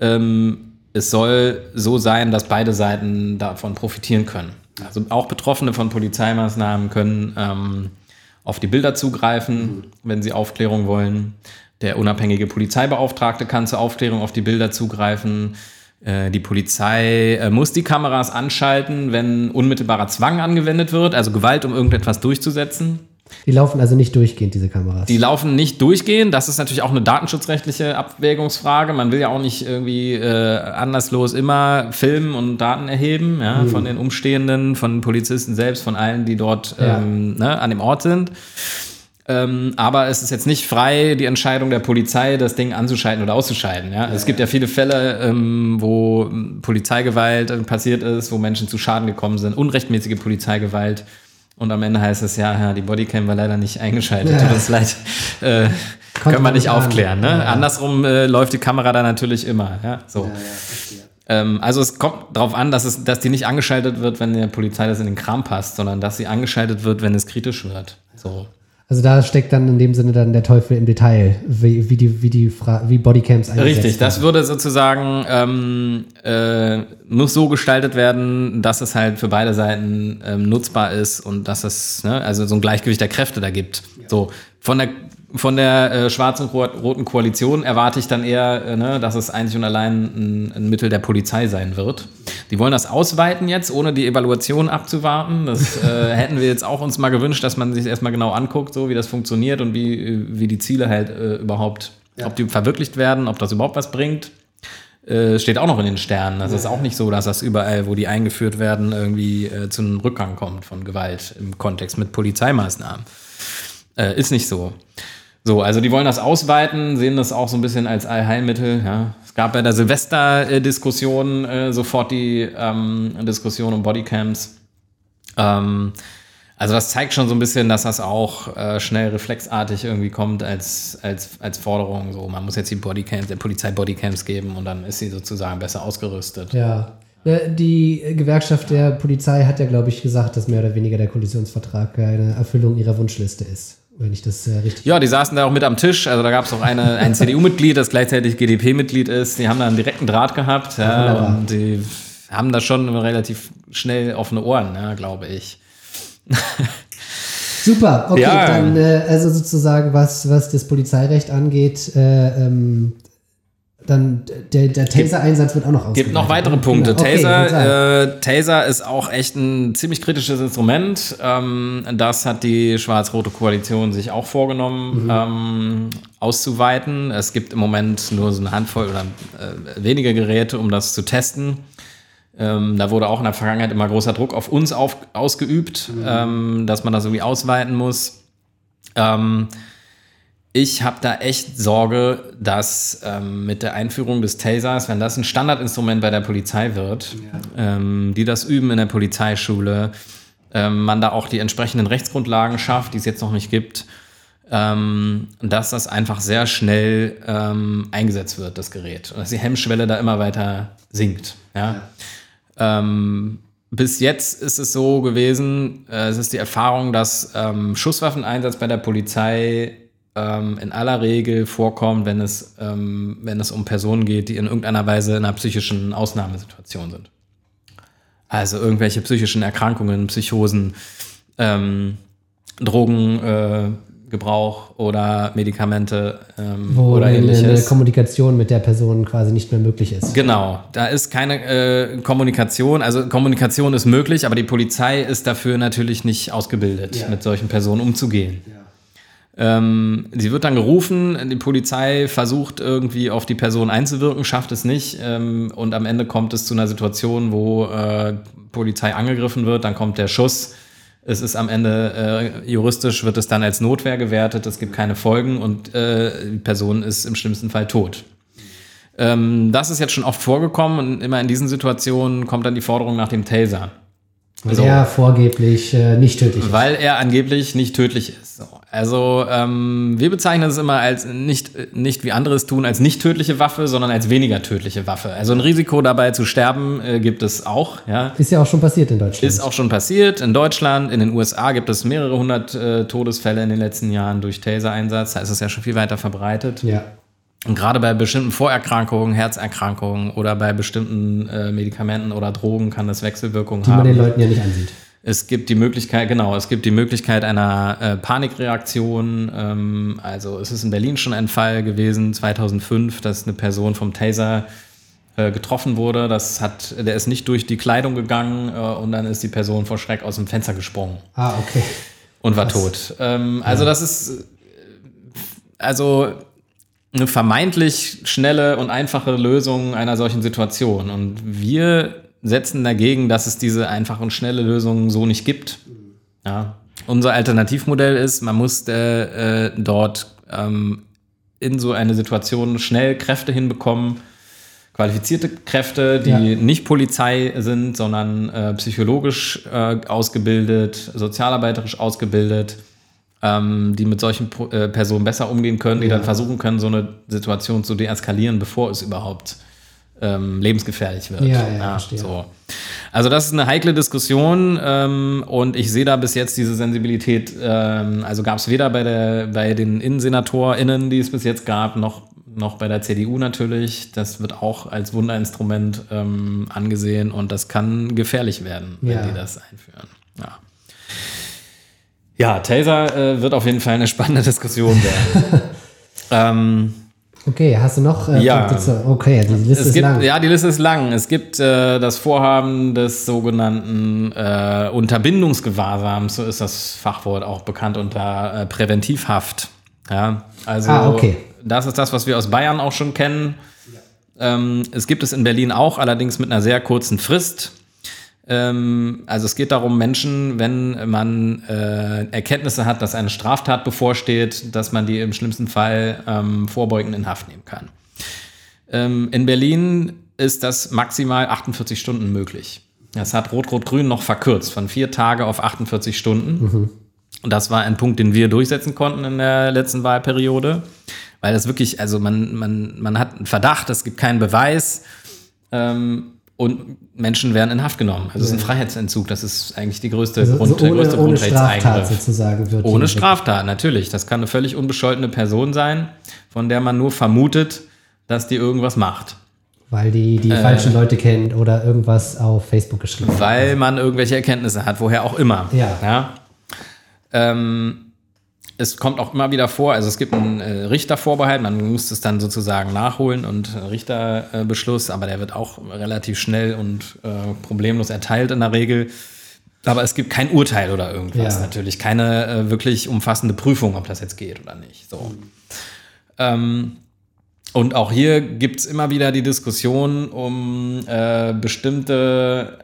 Ähm, es soll so sein, dass beide Seiten davon profitieren können. Also auch Betroffene von Polizeimaßnahmen können ähm, auf die Bilder zugreifen, wenn sie Aufklärung wollen. Der unabhängige Polizeibeauftragte kann zur Aufklärung auf die Bilder zugreifen. Äh, Die Polizei äh, muss die Kameras anschalten, wenn unmittelbarer Zwang angewendet wird, also Gewalt, um irgendetwas durchzusetzen. Die laufen also nicht durchgehend, diese Kameras. Die laufen nicht durchgehend. Das ist natürlich auch eine datenschutzrechtliche Abwägungsfrage. Man will ja auch nicht irgendwie äh, anderslos immer filmen und Daten erheben ja, von den Umstehenden, von den Polizisten selbst, von allen, die dort Ja. ähm, ne, an dem Ort sind. Ähm, aber es ist jetzt nicht frei, die Entscheidung der Polizei, das Ding anzuschalten oder auszuschalten. Ja? es gibt ja viele Fälle, ähm, wo ähm, Polizeigewalt äh, passiert ist, wo Menschen zu Schaden gekommen sind, unrechtmäßige Polizeigewalt. Und am Ende heißt es ja, ja die Bodycam war leider nicht eingeschaltet. Ja. Tut uns leid. Äh, können wir man nicht aufklären. Ne? Ja, ja. Andersrum äh, läuft die Kamera da natürlich immer. Ja? So. Ähm, also es kommt darauf an, dass, es, dass die nicht angeschaltet wird, wenn der Polizei das in den Kram passt, sondern dass sie angeschaltet wird, wenn es kritisch wird. So. Also da steckt dann in dem Sinne dann der Teufel im Detail, wie, wie die, wie die Fra wie Bodycams eingesetzt Richtig, das werden. würde sozusagen ähm, äh, muss so gestaltet werden, dass es halt für beide Seiten ähm, nutzbar ist und dass es ne, also so ein Gleichgewicht der Kräfte da gibt. So von der von der äh, schwarzen roten Koalition erwarte ich dann eher, äh, ne, dass es einzig und allein ein, ein Mittel der Polizei sein wird. Die wollen das ausweiten jetzt, ohne die Evaluation abzuwarten. Das äh, *laughs* hätten wir jetzt auch uns mal gewünscht, dass man sich erstmal genau anguckt, so wie das funktioniert und wie, äh, wie die Ziele halt äh, überhaupt, ob die verwirklicht werden, ob das überhaupt was bringt. Äh, steht auch noch in den Sternen. Das ist auch nicht so, dass das überall, wo die eingeführt werden, irgendwie zu einem Rückgang kommt von Gewalt im Kontext mit Polizeimaßnahmen. Ist nicht so. So, also die wollen das ausweiten, sehen das auch so ein bisschen als Allheilmittel. Ja. Es gab bei der Silvester-Diskussion äh, sofort die ähm, Diskussion um Bodycams. Ähm, also das zeigt schon so ein bisschen, dass das auch äh, schnell reflexartig irgendwie kommt als, als, als Forderung. So, man muss jetzt die Bodycams, der Polizei Bodycams geben und dann ist sie sozusagen besser ausgerüstet. Ja. Die Gewerkschaft der Polizei hat ja, glaube ich, gesagt, dass mehr oder weniger der Koalitionsvertrag eine Erfüllung ihrer Wunschliste ist. Wenn ich das äh, richtig. Ja, die saßen da auch mit am Tisch. Also da gab es auch eine, ein CDU-Mitglied, das gleichzeitig GdP-Mitglied ist. Die haben da einen direkten Draht gehabt. Ja, wunderbar. und die haben da schon relativ schnell offene Ohren, ja, glaube ich. *laughs* Super, okay, Ja. dann äh, also sozusagen, was, was das Polizeirecht angeht, äh, ähm, dann der, der Taser-Einsatz wird auch noch ausgeweitet. Gibt noch weitere ne? Punkte. Genau. Okay. Taser, äh, Taser ist auch echt ein ziemlich kritisches Instrument. Ähm, das hat die schwarz-rote Koalition sich auch vorgenommen, Mhm. ähm, auszuweiten. Es gibt im Moment nur so eine Handvoll oder äh, wenige Geräte, um das zu testen. Ähm, da wurde auch in der Vergangenheit immer großer Druck auf uns auf, ausgeübt, Mhm. ähm, dass man das irgendwie ausweiten muss. Ähm, ich habe da echt Sorge, dass ähm, mit der Einführung des Tasers, wenn das ein Standardinstrument bei der Polizei wird, ähm, die das üben in der Polizeischule, ähm, man da auch die entsprechenden Rechtsgrundlagen schafft, die es jetzt noch nicht gibt, ähm, dass das einfach sehr schnell ähm, eingesetzt wird, das Gerät. Und dass die Hemmschwelle da immer weiter sinkt. Ja? Ähm, bis jetzt ist es so gewesen, äh, es ist die Erfahrung, dass ähm, Schusswaffeneinsatz bei der Polizei ähm, in aller Regel vorkommt, wenn es, ähm, wenn es um Personen geht, die in irgendeiner Weise in einer psychischen Ausnahmesituation sind. Also irgendwelche psychischen Erkrankungen, Psychosen, ähm, Drogen, äh, oder Medikamente ähm, Wo oder eine, eine ähnliches. Kommunikation mit der Person quasi nicht mehr möglich ist. Genau, da ist keine äh, Kommunikation. Also Kommunikation ist möglich, aber die Polizei ist dafür natürlich nicht ausgebildet, Ja. mit solchen Personen umzugehen. Ähm, sie wird dann gerufen, die Polizei versucht irgendwie auf die Person einzuwirken, schafft es nicht ähm, und am Ende kommt es zu einer Situation, wo äh, Polizei angegriffen wird, dann kommt der Schuss. Es ist am Ende äh, juristisch wird es dann als Notwehr gewertet, es gibt keine Folgen und äh, die Person ist im schlimmsten Fall tot. Ähm, das ist jetzt schon oft vorgekommen und immer in diesen Situationen kommt dann die Forderung nach dem Taser. Weil So. er vorgeblich äh, nicht tödlich ist. Weil er angeblich nicht tödlich ist. So. Also ähm, wir bezeichnen es immer als nicht, nicht wie andere es tun, als nicht tödliche Waffe, sondern als weniger tödliche Waffe. Also ein Risiko dabei zu sterben äh, gibt es auch. Ja. Ist ja auch schon passiert in Deutschland. Ist auch schon passiert. In Deutschland, in den USA gibt es mehrere hundert äh, Todesfälle in den letzten Jahren durch Taser-Einsatz. Da ist es ja schon viel weiter verbreitet. ja. Und gerade bei bestimmten Vorerkrankungen, Herzerkrankungen oder bei bestimmten äh, Medikamenten oder Drogen kann das Wechselwirkungen Die man haben. den Leuten ja nicht ansieht. Es gibt die Möglichkeit, genau, es gibt die Möglichkeit einer äh, Panikreaktion. Ähm, also es ist in Berlin schon ein Fall gewesen, 2005, dass eine Person vom Taser äh, getroffen wurde. Das hat, der ist nicht durch die Kleidung gegangen äh, und dann ist die Person vor Schreck aus dem Fenster gesprungen Ah, okay. und war tot. Ähm, also das ist äh, also eine vermeintlich schnelle und einfache Lösung einer solchen Situation. Und wir setzen dagegen, dass es diese einfache und schnelle Lösung so nicht gibt. Ja. Unser Alternativmodell ist, man muss äh, äh, dort ähm, in so eine Situation schnell Kräfte hinbekommen, qualifizierte Kräfte, die Ja. nicht Polizei sind, sondern äh, psychologisch äh, ausgebildet, sozialarbeiterisch ausgebildet, ähm, die mit solchen Pro äh, Personen besser umgehen können, die Ja. dann versuchen können, so eine Situation zu deeskalieren, bevor es überhaupt ähm, lebensgefährlich wird. Ja, ja, verstehe. so. Also das ist eine heikle Diskussion ähm, und ich sehe da bis jetzt diese Sensibilität, ähm, also gab es weder bei, der, bei den InnensenatorInnen, die es bis jetzt gab, noch, noch bei der CDU natürlich. Das wird auch als Wunderinstrument ähm, angesehen und das kann gefährlich werden, wenn Ja. die das einführen. Ja. Ja, Taser äh, wird auf jeden Fall eine spannende Diskussion werden. *laughs* ähm, Okay, hast du noch äh, Ja. Punkte zu, Okay, die Liste es ist gibt, lang. Ja, die Liste ist lang. Es gibt äh, das Vorhaben des sogenannten äh, Unterbindungsgewahrsams, so ist das Fachwort auch bekannt unter äh, Präventivhaft. Ja, also Ah, okay. das ist das, was wir aus Bayern auch schon kennen. Ähm, es gibt es in Berlin auch, allerdings mit einer sehr kurzen Frist. Ähm, also es geht darum, Menschen, wenn man äh, Erkenntnisse hat, dass eine Straftat bevorsteht, dass man die im schlimmsten Fall ähm, vorbeugend in Haft nehmen kann. Ähm, in Berlin ist das maximal 48 Stunden möglich. Das hat Rot-Rot-Grün noch verkürzt, von vier Tage auf 48 Stunden. Und das war ein Punkt, den wir durchsetzen konnten in der letzten Wahlperiode. Weil das wirklich, also man, man, man hat einen Verdacht, es gibt keinen Beweis. Ähm, und Menschen werden in Haft genommen. Also es ist ein Freiheitsentzug. Das ist eigentlich die größte also, Grund, so der ohne, größte ohne Straftat sozusagen wird Ohne Straftat, natürlich. Das kann eine völlig unbescholtene Person sein, von der man nur vermutet, dass die irgendwas macht. Weil die die Äh. falschen Leute kennt oder irgendwas auf Facebook geschrieben hat. Weil man irgendwelche Erkenntnisse hat, woher auch immer. Ja. Ähm, es kommt auch immer wieder vor, also es gibt einen äh, Richtervorbehalt, man muss es dann sozusagen nachholen und einen Richterbeschluss, aber der wird auch relativ schnell und äh, problemlos erteilt in der Regel. Aber es gibt kein Urteil oder irgendwas, Ja. natürlich. Keine äh, wirklich umfassende Prüfung, ob das jetzt geht oder nicht. So. Ähm, und auch hier gibt es immer wieder die Diskussion um äh, bestimmte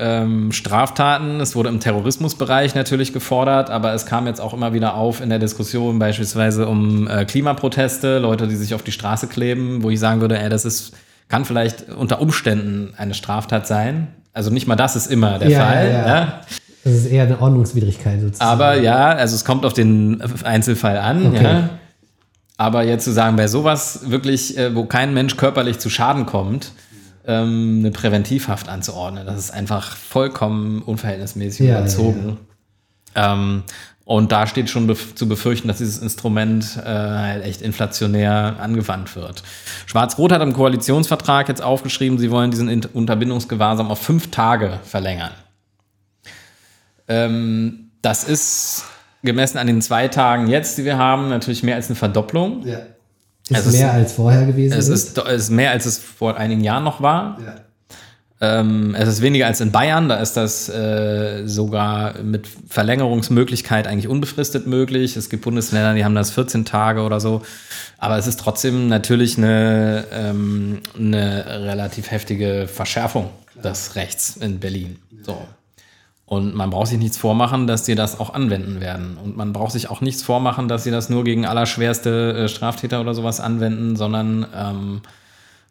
ähm, Straftaten. Es wurde im Terrorismusbereich natürlich gefordert, aber es kam jetzt auch immer wieder auf in der Diskussion beispielsweise um äh, Klimaproteste, Leute, die sich auf die Straße kleben, wo ich sagen würde, ey, das ist, kann vielleicht unter Umständen eine Straftat sein. Also nicht mal das ist immer der Ja, Fall. ja, ja. Das ist eher eine Ordnungswidrigkeit sozusagen. Aber ja, also es kommt auf den Einzelfall an. Okay. Ja. Aber jetzt zu sagen, bei sowas wirklich, äh, wo kein Mensch körperlich zu Schaden kommt, ähm, eine Präventivhaft anzuordnen, das ist einfach vollkommen unverhältnismäßig Ja, überzogen. Ähm, und da steht schon bef zu befürchten, dass dieses Instrument äh, halt echt inflationär angewandt wird. Schwarz-Rot hat im Koalitionsvertrag jetzt aufgeschrieben, sie wollen diesen Int- Unterbindungsgewahrsam auf fünf Tage verlängern. Ähm, das ist gemessen an den zwei Tagen jetzt, die wir haben, natürlich mehr als eine Verdopplung. Ja. Ist Es ist- mehr als vorher gewesen. Es ist, es ist mehr, als es vor einigen Jahren noch war. Ja. Ähm, es ist weniger als in Bayern, da ist das äh, sogar mit Verlängerungsmöglichkeit eigentlich unbefristet möglich. Es gibt Bundesländer, die haben das 14 Tage oder so. Aber es ist trotzdem natürlich eine, ähm, eine relativ heftige Verschärfung des Rechts in Berlin. So. Und man braucht sich nichts vormachen, dass sie das auch anwenden werden. Und man braucht sich auch nichts vormachen, dass sie das nur gegen allerschwerste äh, Straftäter oder sowas anwenden, sondern ähm,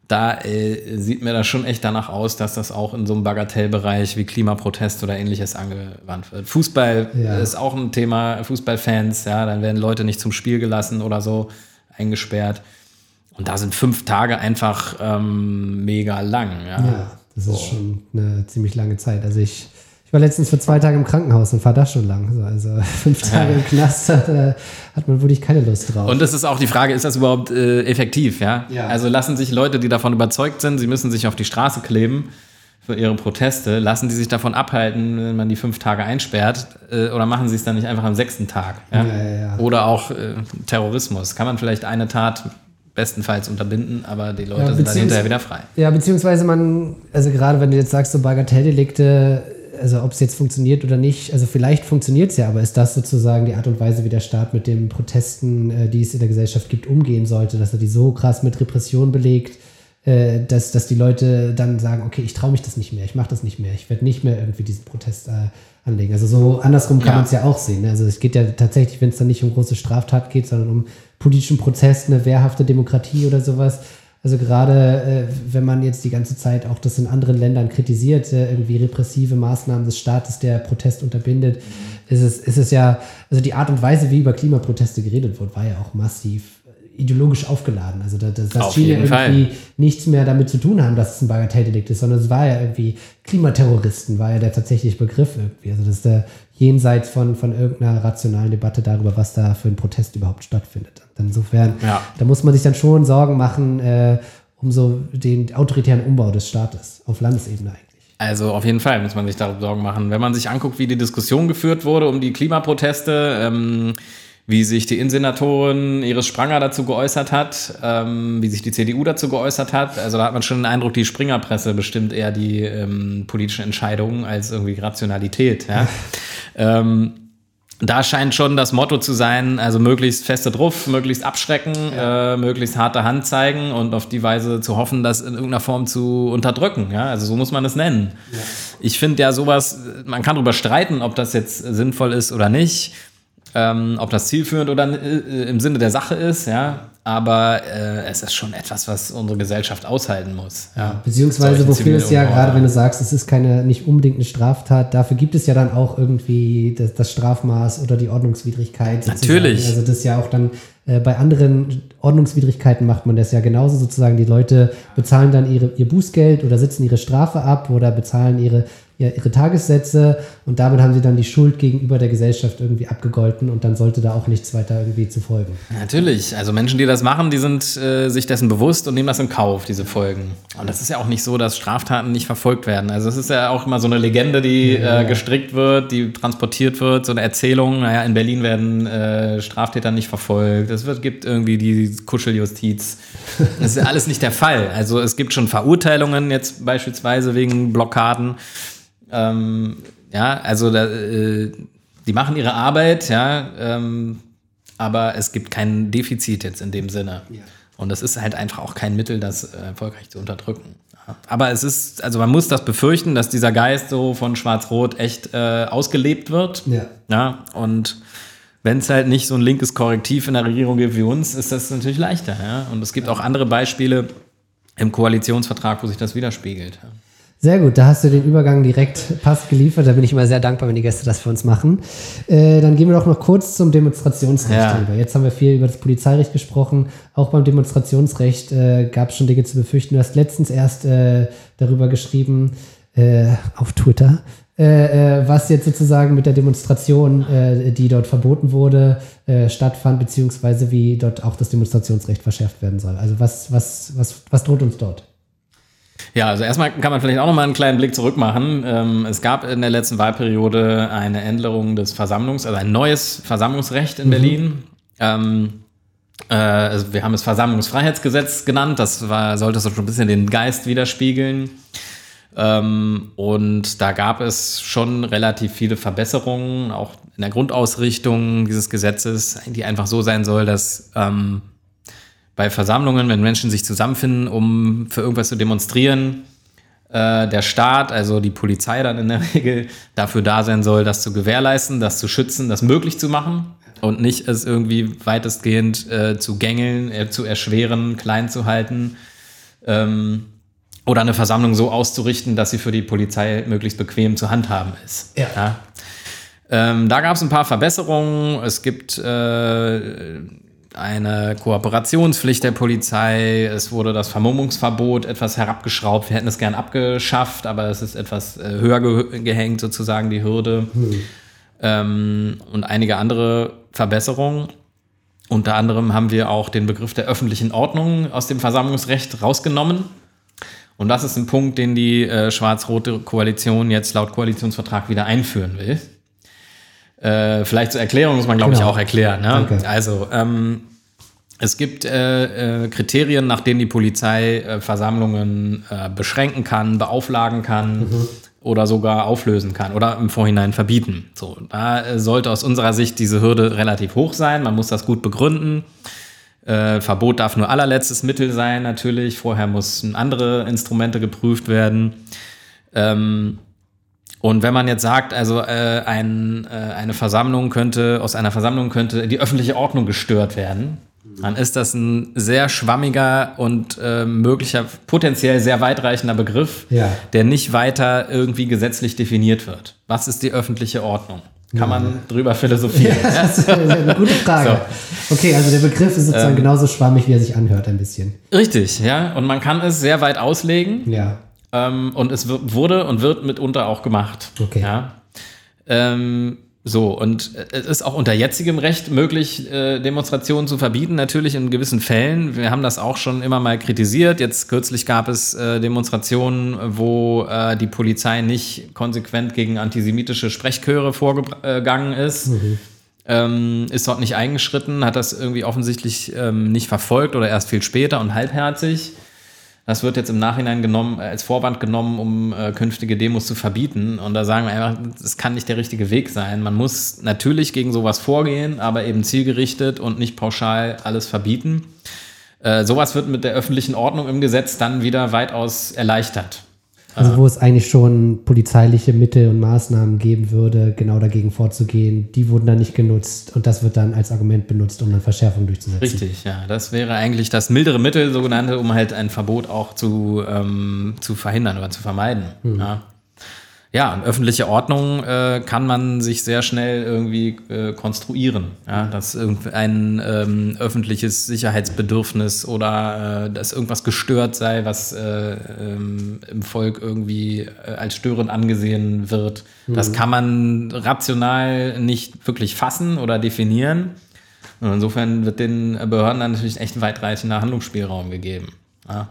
da äh, sieht mir das schon echt danach aus, dass das auch in so einem Bagatellbereich wie Klimaprotest oder ähnliches angewandt wird. Fußball Ja. ist auch ein Thema, Fußballfans, ja, dann werden Leute nicht zum Spiel gelassen oder so eingesperrt. Und da sind fünf Tage einfach ähm, mega lang. Ja. Ja, das ist schon eine ziemlich lange Zeit. Also ich, ich war letztens für zwei Tage im Krankenhaus und war da schon lang. So, Also *laughs* fünf Tage im Knast hat, äh, hat man wirklich keine Lust drauf. Und es ist auch die Frage, ist das überhaupt äh, effektiv, ja? Ja. Also lassen sich Leute, die davon überzeugt sind, sie müssen sich auf die Straße kleben für ihre Proteste, lassen die sich davon abhalten, wenn man die fünf Tage einsperrt, äh, oder machen sie es dann nicht einfach am sechsten Tag? Ja? Ja, ja. Oder auch äh, Terrorismus. Kann man vielleicht eine Tat bestenfalls unterbinden, aber die Leute sind dann hinterher wieder frei. Ja, beziehungsweise man, also gerade wenn du jetzt sagst, so Bagatelldelikte, also ob es jetzt funktioniert oder nicht, also vielleicht funktioniert es ja, aber ist das sozusagen die Art und Weise, wie der Staat mit den Protesten, äh, die es in der Gesellschaft gibt, umgehen sollte, dass er die so krass mit Repression belegt, äh, dass, dass die Leute dann sagen, okay, ich traue mich das nicht mehr, ich mache das nicht mehr, ich werde nicht mehr irgendwie diesen Protest äh, anlegen. Also so andersrum kann Ja. man es ja auch sehen. ne? Also es geht ja tatsächlich, wenn es dann nicht um große Straftat geht, sondern um politischen Protest, eine wehrhafte Demokratie oder sowas. Also gerade äh, wenn man jetzt die ganze Zeit auch das in anderen Ländern kritisiert, äh, irgendwie repressive Maßnahmen des Staates, der Protest unterbindet, ist es, ist es ja, also die Art und Weise, wie über Klimaproteste geredet wird, war ja auch massiv ideologisch aufgeladen. Also das, das, das Auf schien ja jeden Fall. irgendwie nichts mehr damit zu tun haben, dass es ein Bagatelldelikt ist, sondern es war ja irgendwie Klimaterroristen, war ja der tatsächliche Begriff irgendwie. Also das ist der jenseits von, von irgendeiner rationalen Debatte darüber, was da für ein Protest überhaupt stattfindet. Insofern, Ja. da muss man sich dann schon Sorgen machen, äh, um so den autoritären Umbau des Staates auf Landesebene eigentlich. Also auf jeden Fall muss man sich darüber Sorgen machen. Wenn man sich anguckt, wie die Diskussion geführt wurde um die Klimaproteste, ähm, wie sich die Innensenatorin Iris Spranger dazu geäußert hat, ähm, wie sich die CDU dazu geäußert hat. Also da hat man schon den Eindruck, die Springerpresse bestimmt eher die ähm, politischen Entscheidungen als irgendwie Rationalität. Ja? *laughs* ähm, da scheint schon das Motto zu sein, also möglichst feste drauf, möglichst abschrecken, äh, möglichst harte Hand zeigen und auf die Weise zu hoffen, das in irgendeiner Form zu unterdrücken. Ja? Also so muss man es nennen. Ich finde ja sowas, man kann darüber streiten, ob das jetzt sinnvoll ist oder nicht, ähm, ob das zielführend oder äh, im Sinne der Sache ist, ja. Aber äh, es ist schon etwas, was unsere Gesellschaft aushalten muss. Ja. Beziehungsweise, wofür es ja gerade, wenn du sagst, es ist keine, nicht unbedingt eine Straftat, dafür gibt es ja dann auch irgendwie das, das Strafmaß oder die Ordnungswidrigkeit. sozusagen. Natürlich. Also das ist ja auch dann äh, bei anderen Ordnungswidrigkeiten macht man das ja genauso sozusagen. Die Leute bezahlen dann ihre, ihr Bußgeld oder sitzen ihre Strafe ab oder bezahlen ihre, ihre Tagessätze und damit haben sie dann die Schuld gegenüber der Gesellschaft irgendwie abgegolten und dann sollte da auch nichts weiter irgendwie zu folgen. Natürlich, also Menschen, die das machen, die sind äh, sich dessen bewusst und nehmen das in Kauf, diese Folgen. Und das ist ja auch nicht so, dass Straftaten nicht verfolgt werden. Also es ist ja auch immer so eine Legende, die äh, gestrickt wird, die transportiert wird, so eine Erzählung. Naja, in Berlin werden äh, Straftäter nicht verfolgt. Es wird, gibt irgendwie die Kuscheljustiz. Das ist ja alles nicht der Fall. Also es gibt schon Verurteilungen jetzt beispielsweise wegen Blockaden. Ähm, ja, also da, äh, die machen ihre Arbeit, ja, ähm, aber es gibt kein Defizit jetzt in dem Sinne. Und das ist halt einfach auch kein Mittel, das äh, erfolgreich zu unterdrücken. Ja. Aber es ist, also man muss das befürchten, dass dieser Geist so von Schwarz-Rot echt äh, ausgelebt wird. Ja. Ja, und wenn es halt nicht so ein linkes Korrektiv in der Regierung gibt wie uns, ist das natürlich leichter. Ja? Und es gibt auch andere Beispiele im Koalitionsvertrag, wo sich das widerspiegelt. Sehr gut, da hast du den Übergang direkt pass geliefert. Da bin ich immer sehr dankbar, wenn die Gäste das für uns machen. Äh, dann gehen wir doch noch kurz zum Demonstrationsrecht Ja. rüber. Jetzt haben wir viel über das Polizeirecht gesprochen. Auch beim Demonstrationsrecht äh, gab es schon Dinge zu befürchten. Du hast letztens erst äh, darüber geschrieben äh, auf Twitter, äh, äh, was jetzt sozusagen mit der Demonstration, die dort verboten wurde, stattfand, beziehungsweise wie dort auch das Demonstrationsrecht verschärft werden soll. Also was, was, was, was droht uns dort? Ja, also erstmal kann man vielleicht auch noch mal einen kleinen Blick zurück machen. Ähm, es gab in der letzten Wahlperiode eine Änderung des Versammlungs-, also ein neues Versammlungsrecht in mhm. Berlin. Ähm, äh, also wir haben es Versammlungsfreiheitsgesetz genannt. Das war, sollte so schon ein bisschen den Geist widerspiegeln. Ähm, und da gab es schon relativ viele Verbesserungen, auch in der Grundausrichtung dieses Gesetzes, die einfach so sein soll, dass ähm, bei Versammlungen, wenn Menschen sich zusammenfinden, um für irgendwas zu demonstrieren, äh, der Staat, also die Polizei dann in der *laughs* Regel, dafür da sein soll, das zu gewährleisten, das zu schützen, das möglich zu machen und nicht es irgendwie weitestgehend äh, zu gängeln, äh, zu erschweren, klein zu halten. Ähm, oder eine Versammlung so auszurichten, dass sie für die Polizei möglichst bequem zu handhaben ist. Ja. ja? Ähm, da gab es ein paar Verbesserungen. Es gibt äh, eine Kooperationspflicht der Polizei. Es wurde das Vermummungsverbot etwas herabgeschraubt. Wir hätten es gern abgeschafft, aber es ist etwas äh, höher ge gehängt, sozusagen die Hürde. Hm. Ähm, und einige andere Verbesserungen. Unter anderem haben wir auch den Begriff der öffentlichen Ordnung aus dem Versammlungsrecht rausgenommen. Und das ist ein Punkt, den die äh, schwarz-rote Koalition jetzt laut Koalitionsvertrag wieder einführen will. Äh, vielleicht zur Erklärung muss man, glaube genau. ich, auch erklären. Ne? Also ähm, es gibt äh, äh, Kriterien, nach denen die Polizei äh, Versammlungen äh, beschränken kann, beauflagen kann mhm. oder sogar auflösen kann oder im Vorhinein verbieten. So, da äh, sollte aus unserer Sicht diese Hürde relativ hoch sein. Man muss das gut begründen. Äh, Verbot darf nur allerletztes Mittel sein, natürlich. Vorher müssen andere Instrumente geprüft werden. Ähm, und wenn man jetzt sagt, also äh, ein, äh, eine Versammlung könnte, aus einer Versammlung könnte die öffentliche Ordnung gestört werden, dann ist das ein sehr schwammiger und äh, möglicher, potenziell sehr weitreichender Begriff, ja. der nicht weiter irgendwie gesetzlich definiert wird. Was ist die öffentliche Ordnung? Kann man drüber philosophieren? Ja, das ist eine gute Frage. So. Okay, also der Begriff ist sozusagen ähm, genauso schwammig, wie er sich anhört, ein bisschen. Richtig, ja. Und man kann es sehr weit auslegen. Ja. Ähm, und es wurde und wird mitunter auch gemacht. Okay. Ja. Ähm, so, und es ist auch unter jetzigem Recht möglich, äh, Demonstrationen zu verbieten, natürlich in gewissen Fällen. Wir haben das auch schon immer mal kritisiert. Jetzt kürzlich gab es äh, Demonstrationen, wo äh, die Polizei nicht konsequent gegen antisemitische Sprechchöre vorgegangen ist. Mhm. Ähm, ist dort nicht eingeschritten, hat das irgendwie offensichtlich ähm, nicht verfolgt oder erst viel später und halbherzig. Das wird jetzt im Nachhinein genommen, äh, als Vorwand genommen, um äh, künftige Demos zu verbieten. Und da sagen wir einfach, das kann nicht der richtige Weg sein. Man muss natürlich gegen sowas vorgehen, aber eben zielgerichtet und nicht pauschal alles verbieten. Äh, sowas wird mit der öffentlichen Ordnung im Gesetz dann wieder weitaus erleichtert. Also wo es eigentlich schon polizeiliche Mittel und Maßnahmen geben würde, genau dagegen vorzugehen, die wurden dann nicht genutzt und das wird dann als Argument benutzt, um eine Verschärfung durchzusetzen. Richtig, ja. Das wäre eigentlich das mildere Mittel, sogenannte, um halt ein Verbot auch zu, ähm, zu verhindern oder zu vermeiden. Hm. Ja ja, öffentliche Ordnung äh, kann man sich sehr schnell irgendwie äh, konstruieren. Ja, dass ein ähm, öffentliches Sicherheitsbedürfnis oder äh, dass irgendwas gestört sei, was äh, ähm, im Volk irgendwie äh, als störend angesehen wird. Mhm. Das kann man rational nicht wirklich fassen oder definieren. Und insofern wird den Behörden dann natürlich echt weitreichender Handlungsspielraum gegeben. Ja.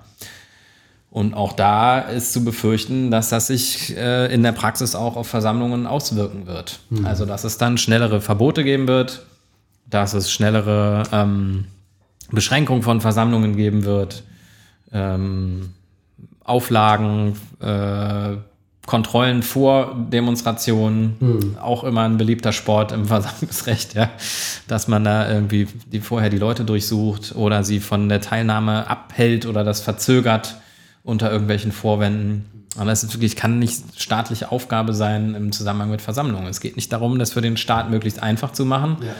Und auch da ist zu befürchten, dass das sich äh, in der Praxis auch auf Versammlungen auswirken wird. Mhm. Also, dass es dann schnellere Verbote geben wird, dass es schnellere ähm, Beschränkungen von Versammlungen geben wird, ähm, Auflagen, äh, Kontrollen vor Demonstrationen, mhm. auch immer ein beliebter Sport im Versammlungsrecht, ja, dass man da irgendwie die vorher die Leute durchsucht oder sie von der Teilnahme abhält oder das verzögert unter irgendwelchen Vorwänden. Aber es ist wirklich, kann nicht staatliche Aufgabe sein im Zusammenhang mit Versammlungen. Es geht nicht darum, das für den Staat möglichst einfach zu machen, ja.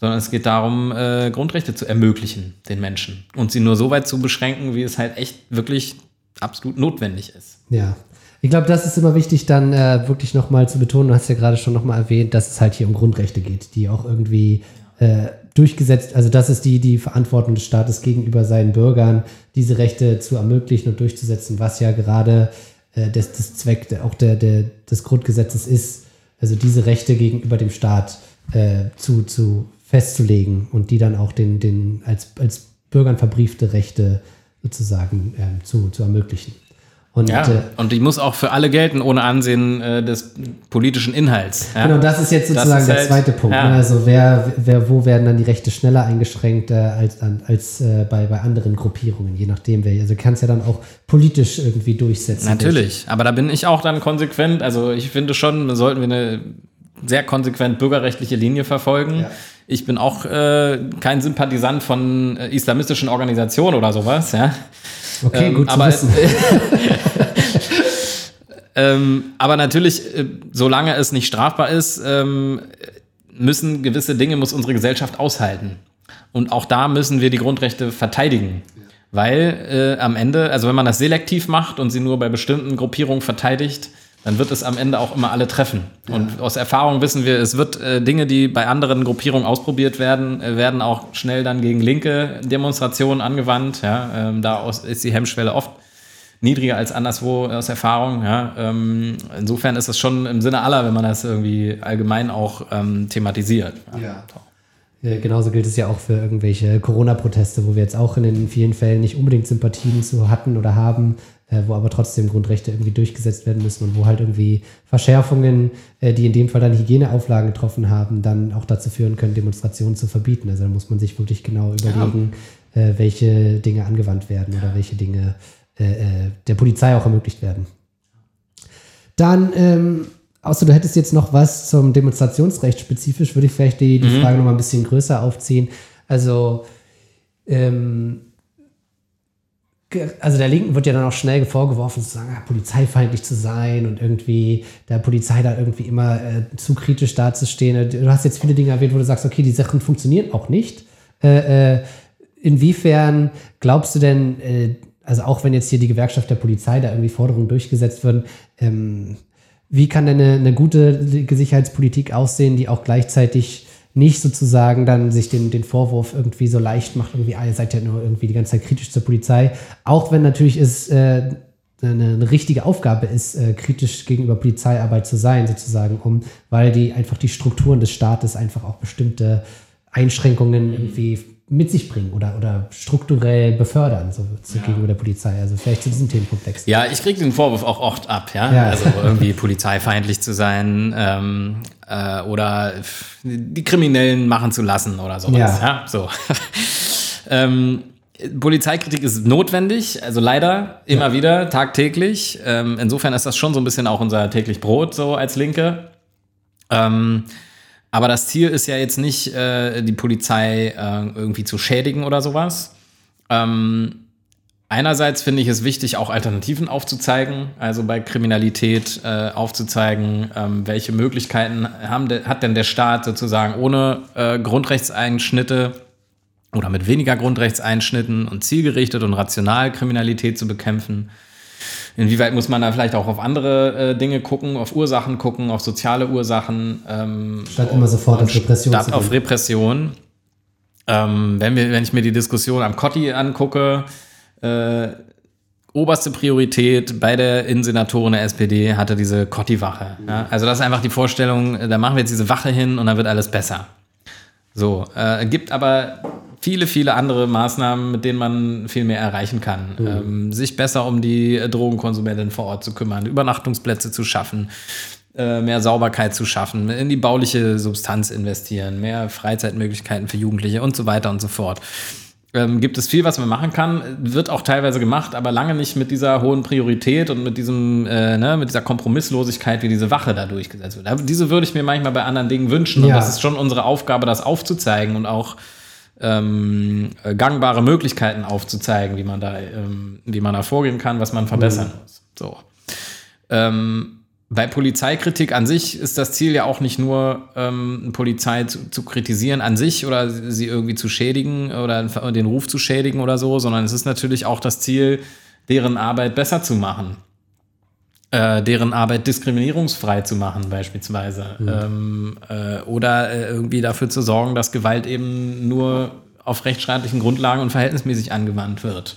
sondern es geht darum, äh, Grundrechte zu ermöglichen, den Menschen. Und sie nur so weit zu beschränken, wie es halt echt wirklich absolut notwendig ist. Ja. Ich glaube, das ist immer wichtig, dann äh, wirklich nochmal zu betonen. Du hast ja gerade schon nochmal erwähnt, dass es halt hier um Grundrechte geht, die auch irgendwie äh, durchgesetzt, also das ist die, die Verantwortung des Staates gegenüber seinen Bürgern, diese Rechte zu ermöglichen und durchzusetzen, was ja gerade äh, das, das Zweck auch der, der, des Grundgesetzes ist, also diese Rechte gegenüber dem Staat äh, zu, zu festzulegen und die dann auch den, den als, als Bürgern verbriefte Rechte sozusagen ähm, zu, zu ermöglichen. Und, Ja, äh, und die muss auch für alle gelten, ohne Ansehen äh, des politischen Inhalts. Ja? Genau, das ist jetzt sozusagen ist der halt- zweite Punkt. ja. Ne? Also wer, wer, wo werden dann die Rechte schneller eingeschränkt äh, als, an- als äh, bei, bei anderen Gruppierungen, je nachdem wer. Also du kannst ja dann auch politisch irgendwie durchsetzen. Natürlich, aber da bin ich auch dann konsequent. Also ich finde schon, sollten wir eine sehr konsequent bürgerrechtliche Linie verfolgen. Ja. Ich bin auch äh, kein Sympathisant von äh, islamistischen Organisationen oder sowas, ja. Okay, Ähm, gut zu aber, wissen. *laughs* ähm, aber natürlich, äh, solange es nicht strafbar ist, ähm, müssen gewisse Dinge, muss unsere Gesellschaft aushalten. Und auch da müssen wir die Grundrechte verteidigen. Weil äh, am Ende, also wenn man das selektiv macht und sie nur bei bestimmten Gruppierungen verteidigt, dann wird es am Ende auch immer alle treffen. Und aus Erfahrung wissen wir, es wird äh, Dinge, die bei anderen Gruppierungen ausprobiert werden, äh, werden auch schnell dann gegen linke Demonstrationen angewandt. Ja, ähm, da aus- ist die Hemmschwelle oft niedriger als anderswo aus Erfahrung. Ja. Ähm, insofern ist es schon im Sinne aller, wenn man das irgendwie allgemein auch ähm, thematisiert. Ja. Ja, genauso gilt es ja auch für irgendwelche Corona-Proteste, wo wir jetzt auch in den vielen Fällen nicht unbedingt Sympathien zu hatten oder haben, wo aber trotzdem Grundrechte irgendwie durchgesetzt werden müssen und wo halt irgendwie Verschärfungen, äh, die in dem Fall dann Hygieneauflagen getroffen haben, dann auch dazu führen können, Demonstrationen zu verbieten. Also da muss man sich wirklich genau überlegen, äh, welche Dinge angewandt werden oder welche Dinge äh, äh, der Polizei auch ermöglicht werden. Dann, ähm, außer du hättest jetzt noch was zum Demonstrationsrecht spezifisch, würde ich vielleicht die, die Frage noch mal ein bisschen größer aufziehen. Also, ähm, also der Linken wird ja dann auch schnell vorgeworfen, zu sagen, polizeifeindlich zu sein und irgendwie der Polizei da irgendwie immer äh, zu kritisch dazustehen. Du hast jetzt viele Dinge erwähnt, wo du sagst, okay, die Sachen funktionieren auch nicht. Äh, äh, inwiefern glaubst du denn, äh, also auch wenn jetzt hier die Gewerkschaft der Polizei da irgendwie Forderungen durchgesetzt würden, ähm, wie kann denn eine, eine gute Sicherheitspolitik aussehen, die auch gleichzeitig nicht sozusagen dann sich den, den Vorwurf irgendwie so leicht macht, irgendwie, ah, ihr seid ja nur irgendwie die ganze Zeit kritisch zur Polizei, auch wenn natürlich es äh, eine, eine richtige Aufgabe ist, äh, kritisch gegenüber Polizeiarbeit zu sein, sozusagen, um, weil die einfach die Strukturen des Staates einfach auch bestimmte Einschränkungen irgendwie mit sich bringen oder, oder strukturell befördern, so zu, gegenüber der Polizei. Also vielleicht zu diesem Themenkomplex. Ja, ich kriege den Vorwurf auch oft ab, ja. Ja. Also irgendwie polizeifeindlich zu sein ähm, äh, oder die Kriminellen machen zu lassen oder sowas. Ja. Ja, so. *laughs* ähm, Polizeikritik ist notwendig, also leider immer wieder, tagtäglich. Ähm, insofern ist das schon so ein bisschen auch unser täglich Brot, so als Linke. Ähm, aber das Ziel ist ja jetzt nicht, äh, die Polizei äh, irgendwie zu schädigen oder sowas. Ähm, Einerseits finde ich es wichtig, auch Alternativen aufzuzeigen, also bei Kriminalität äh, aufzuzeigen, ähm, welche Möglichkeiten de, hat denn der Staat sozusagen ohne äh, Grundrechtseinschnitte oder mit weniger Grundrechtseinschnitten und zielgerichtet und rational Kriminalität zu bekämpfen. Inwieweit muss man da vielleicht auch auf andere äh, Dinge gucken, auf Ursachen gucken, auf soziale Ursachen? Ähm, Statt immer sofort auf Repression Statt auf. Repression. Ähm, wenn, wir, wenn ich mir die Diskussion am Kotti angucke, äh, oberste Priorität bei der Innensenatorin der SPD hatte diese Kotti-Wache. Ja? Also das ist einfach die Vorstellung, äh, da machen wir jetzt diese Wache hin und dann wird alles besser. So, äh, gibt aber viele, viele andere Maßnahmen, mit denen man viel mehr erreichen kann. Ähm, sich besser um die Drogenkonsumenten vor Ort zu kümmern, Übernachtungsplätze zu schaffen, äh, mehr Sauberkeit zu schaffen, in die bauliche Substanz investieren, mehr Freizeitmöglichkeiten für Jugendliche und so weiter und so fort. Ähm, gibt es viel, was man machen kann, wird auch teilweise gemacht, aber lange nicht mit dieser hohen Priorität und mit diesem, äh, ne, mit dieser Kompromisslosigkeit, wie diese Wache da durchgesetzt wird. Diese würde ich mir manchmal bei anderen Dingen wünschen. Und Ja. das ist schon unsere Aufgabe, das aufzuzeigen und auch ähm, äh, gangbare Möglichkeiten aufzuzeigen, wie man da, ähm, wie man da vorgehen kann, was man verbessern muss. So. Ähm, bei Polizeikritik an sich ist das Ziel ja auch nicht nur, ähm, Polizei zu, zu kritisieren an sich oder sie irgendwie zu schädigen oder den Ruf zu schädigen oder so, sondern es ist natürlich auch das Ziel, deren Arbeit besser zu machen. Äh, deren Arbeit diskriminierungsfrei zu machen, beispielsweise. Ähm, äh, oder äh, irgendwie dafür zu sorgen, dass Gewalt eben nur auf rechtsstaatlichen Grundlagen und verhältnismäßig angewandt wird.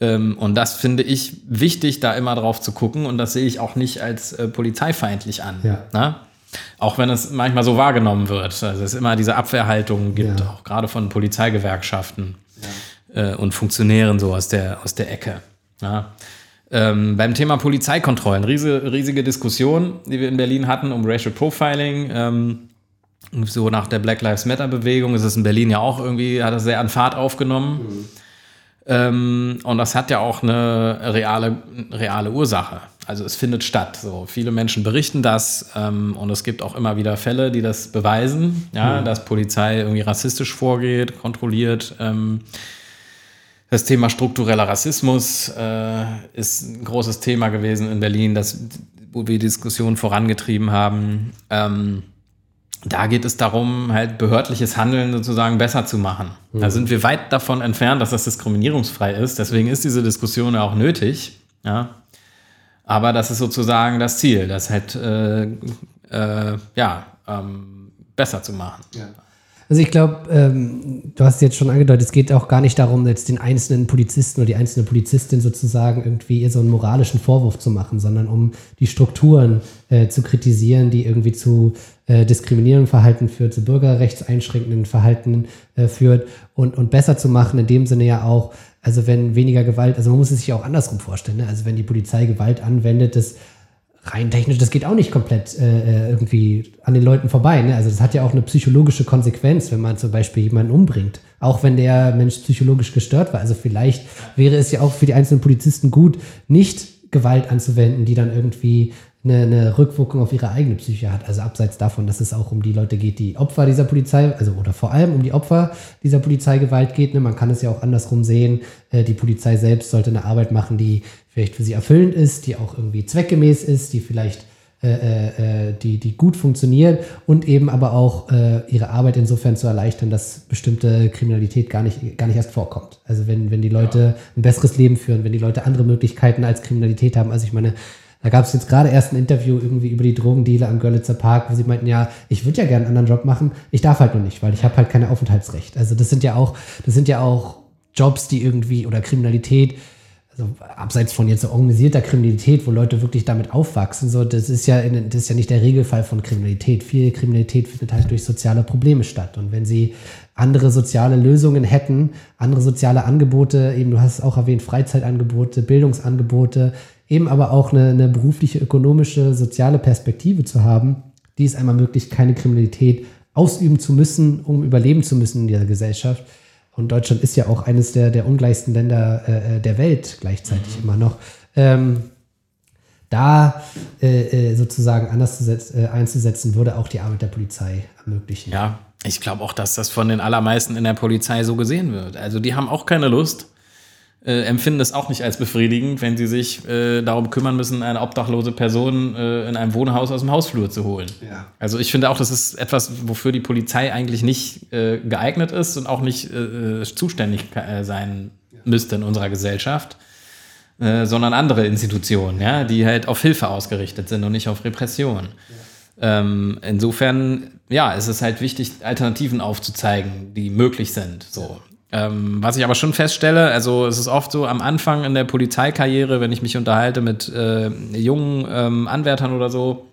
Ähm, und das finde ich wichtig, da immer drauf zu gucken. Und das sehe ich auch nicht als äh, polizeifeindlich an. Ja. Na? Auch wenn es manchmal so wahrgenommen wird. Also es immer diese Abwehrhaltung gibt, Ja. auch gerade von Polizeigewerkschaften äh, und Funktionären so aus der, aus der Ecke. Ja. Ähm, beim Thema Polizeikontrollen, riesige, riesige Diskussion, die wir in Berlin hatten um Racial Profiling. Ähm, so nach der Black Lives Matter Bewegung ist es in Berlin ja auch irgendwie, hat es sehr an Fahrt aufgenommen. Mhm. Ähm, und das hat ja auch eine reale, reale Ursache. Also es findet statt. So viele Menschen berichten das ähm, und es gibt auch immer wieder Fälle, die das beweisen, ja, mhm. dass Polizei irgendwie rassistisch vorgeht, kontrolliert. Ähm, das Thema struktureller Rassismus äh, ist ein großes Thema gewesen in Berlin, das, wo wir die Diskussion vorangetrieben haben. Ähm, da geht es darum, halt behördliches Handeln sozusagen besser zu machen. Mhm. Da sind wir weit davon entfernt, dass das diskriminierungsfrei ist. Deswegen ist diese Diskussion ja auch nötig. Ja. Aber das ist sozusagen das Ziel, das halt äh, äh, ja, ähm, besser zu machen. Ja. Also ich glaube, ähm, du hast jetzt schon angedeutet, es geht auch gar nicht darum, jetzt den einzelnen Polizisten oder die einzelne Polizistin sozusagen irgendwie so einen moralischen Vorwurf zu machen, sondern um die Strukturen äh, zu kritisieren, die irgendwie zu äh, diskriminierendem Verhalten führt, zu bürgerrechtseinschränkenden Verhalten äh, führt und, und besser zu machen, in dem Sinne ja auch, also wenn weniger Gewalt, also man muss es sich auch andersrum vorstellen, ne? also wenn die Polizei Gewalt anwendet, das rein technisch, das geht auch nicht komplett äh, äh, irgendwie an den Leuten vorbei. Ne? Also das hat ja auch eine psychologische Konsequenz, wenn man zum Beispiel jemanden umbringt. Auch wenn der Mensch psychologisch gestört war. Also vielleicht wäre es ja auch für die einzelnen Polizisten gut, nicht Gewalt anzuwenden, die dann irgendwie eine, eine Rückwirkung auf ihre eigene Psyche hat. Also abseits davon, dass es auch um die Leute geht, die Opfer dieser Polizei, also oder vor allem um die Opfer dieser Polizeigewalt geht. Ne? Man kann es ja auch andersrum sehen. Äh, die Polizei selbst sollte eine Arbeit machen, die vielleicht für sie erfüllend ist, die auch irgendwie zweckgemäß ist, die vielleicht äh, äh, äh, die, die gut funktioniert und eben aber auch äh, ihre Arbeit insofern zu erleichtern, dass bestimmte Kriminalität gar nicht, gar nicht erst vorkommt. Also wenn, wenn die Leute ja. ein besseres Leben führen, wenn die Leute andere Möglichkeiten als Kriminalität haben. Also ich meine, da gab es jetzt gerade erst ein Interview irgendwie über die Drogendealer am Görlitzer Park, wo sie meinten, ja, ich würde ja gerne einen anderen Job machen, ich darf halt noch nicht, weil ich habe halt kein Aufenthaltsrecht. Also das sind ja auch, das sind ja auch Jobs, die irgendwie oder Kriminalität, also abseits von jetzt organisierter Kriminalität, wo Leute wirklich damit aufwachsen, so, das ist ja, in, das ist ja nicht der Regelfall von Kriminalität. Viel Kriminalität findet halt durch soziale Probleme statt. Und wenn sie andere soziale Lösungen hätten, andere soziale Angebote, eben du hast es auch erwähnt, Freizeitangebote, Bildungsangebote, eben aber auch eine, eine berufliche, ökonomische, soziale Perspektive zu haben, die es einmal möglich, keine Kriminalität ausüben zu müssen, um überleben zu müssen in dieser Gesellschaft und Deutschland ist ja auch eines der, der ungleichsten Länder äh, der Welt gleichzeitig mhm. immer noch. Ähm, da äh, äh sozusagen anders setz, äh, einzusetzen, würde auch die Arbeit der Polizei ermöglichen. Ja, ich glaube auch, dass das von den allermeisten in der Polizei so gesehen wird. Also die haben auch keine Lust, äh, empfinden es auch nicht als befriedigend, wenn sie sich äh, darum kümmern müssen, eine obdachlose Person äh, in einem Wohnhaus aus dem Hausflur zu holen. Ja. Also ich finde auch, das ist etwas, wofür die Polizei eigentlich nicht äh, geeignet ist und auch nicht äh, zuständig äh, sein ja. müsste in unserer Gesellschaft, sondern andere Institutionen, ja, die halt auf Hilfe ausgerichtet sind und nicht auf Repression. Ja. Ähm, insofern, ja, ist es halt wichtig, Alternativen aufzuzeigen, die möglich sind. So. Ähm, was ich aber schon feststelle, also es ist oft so am Anfang in der Polizeikarriere, wenn ich mich unterhalte mit äh, jungen ähm, Anwärtern oder so,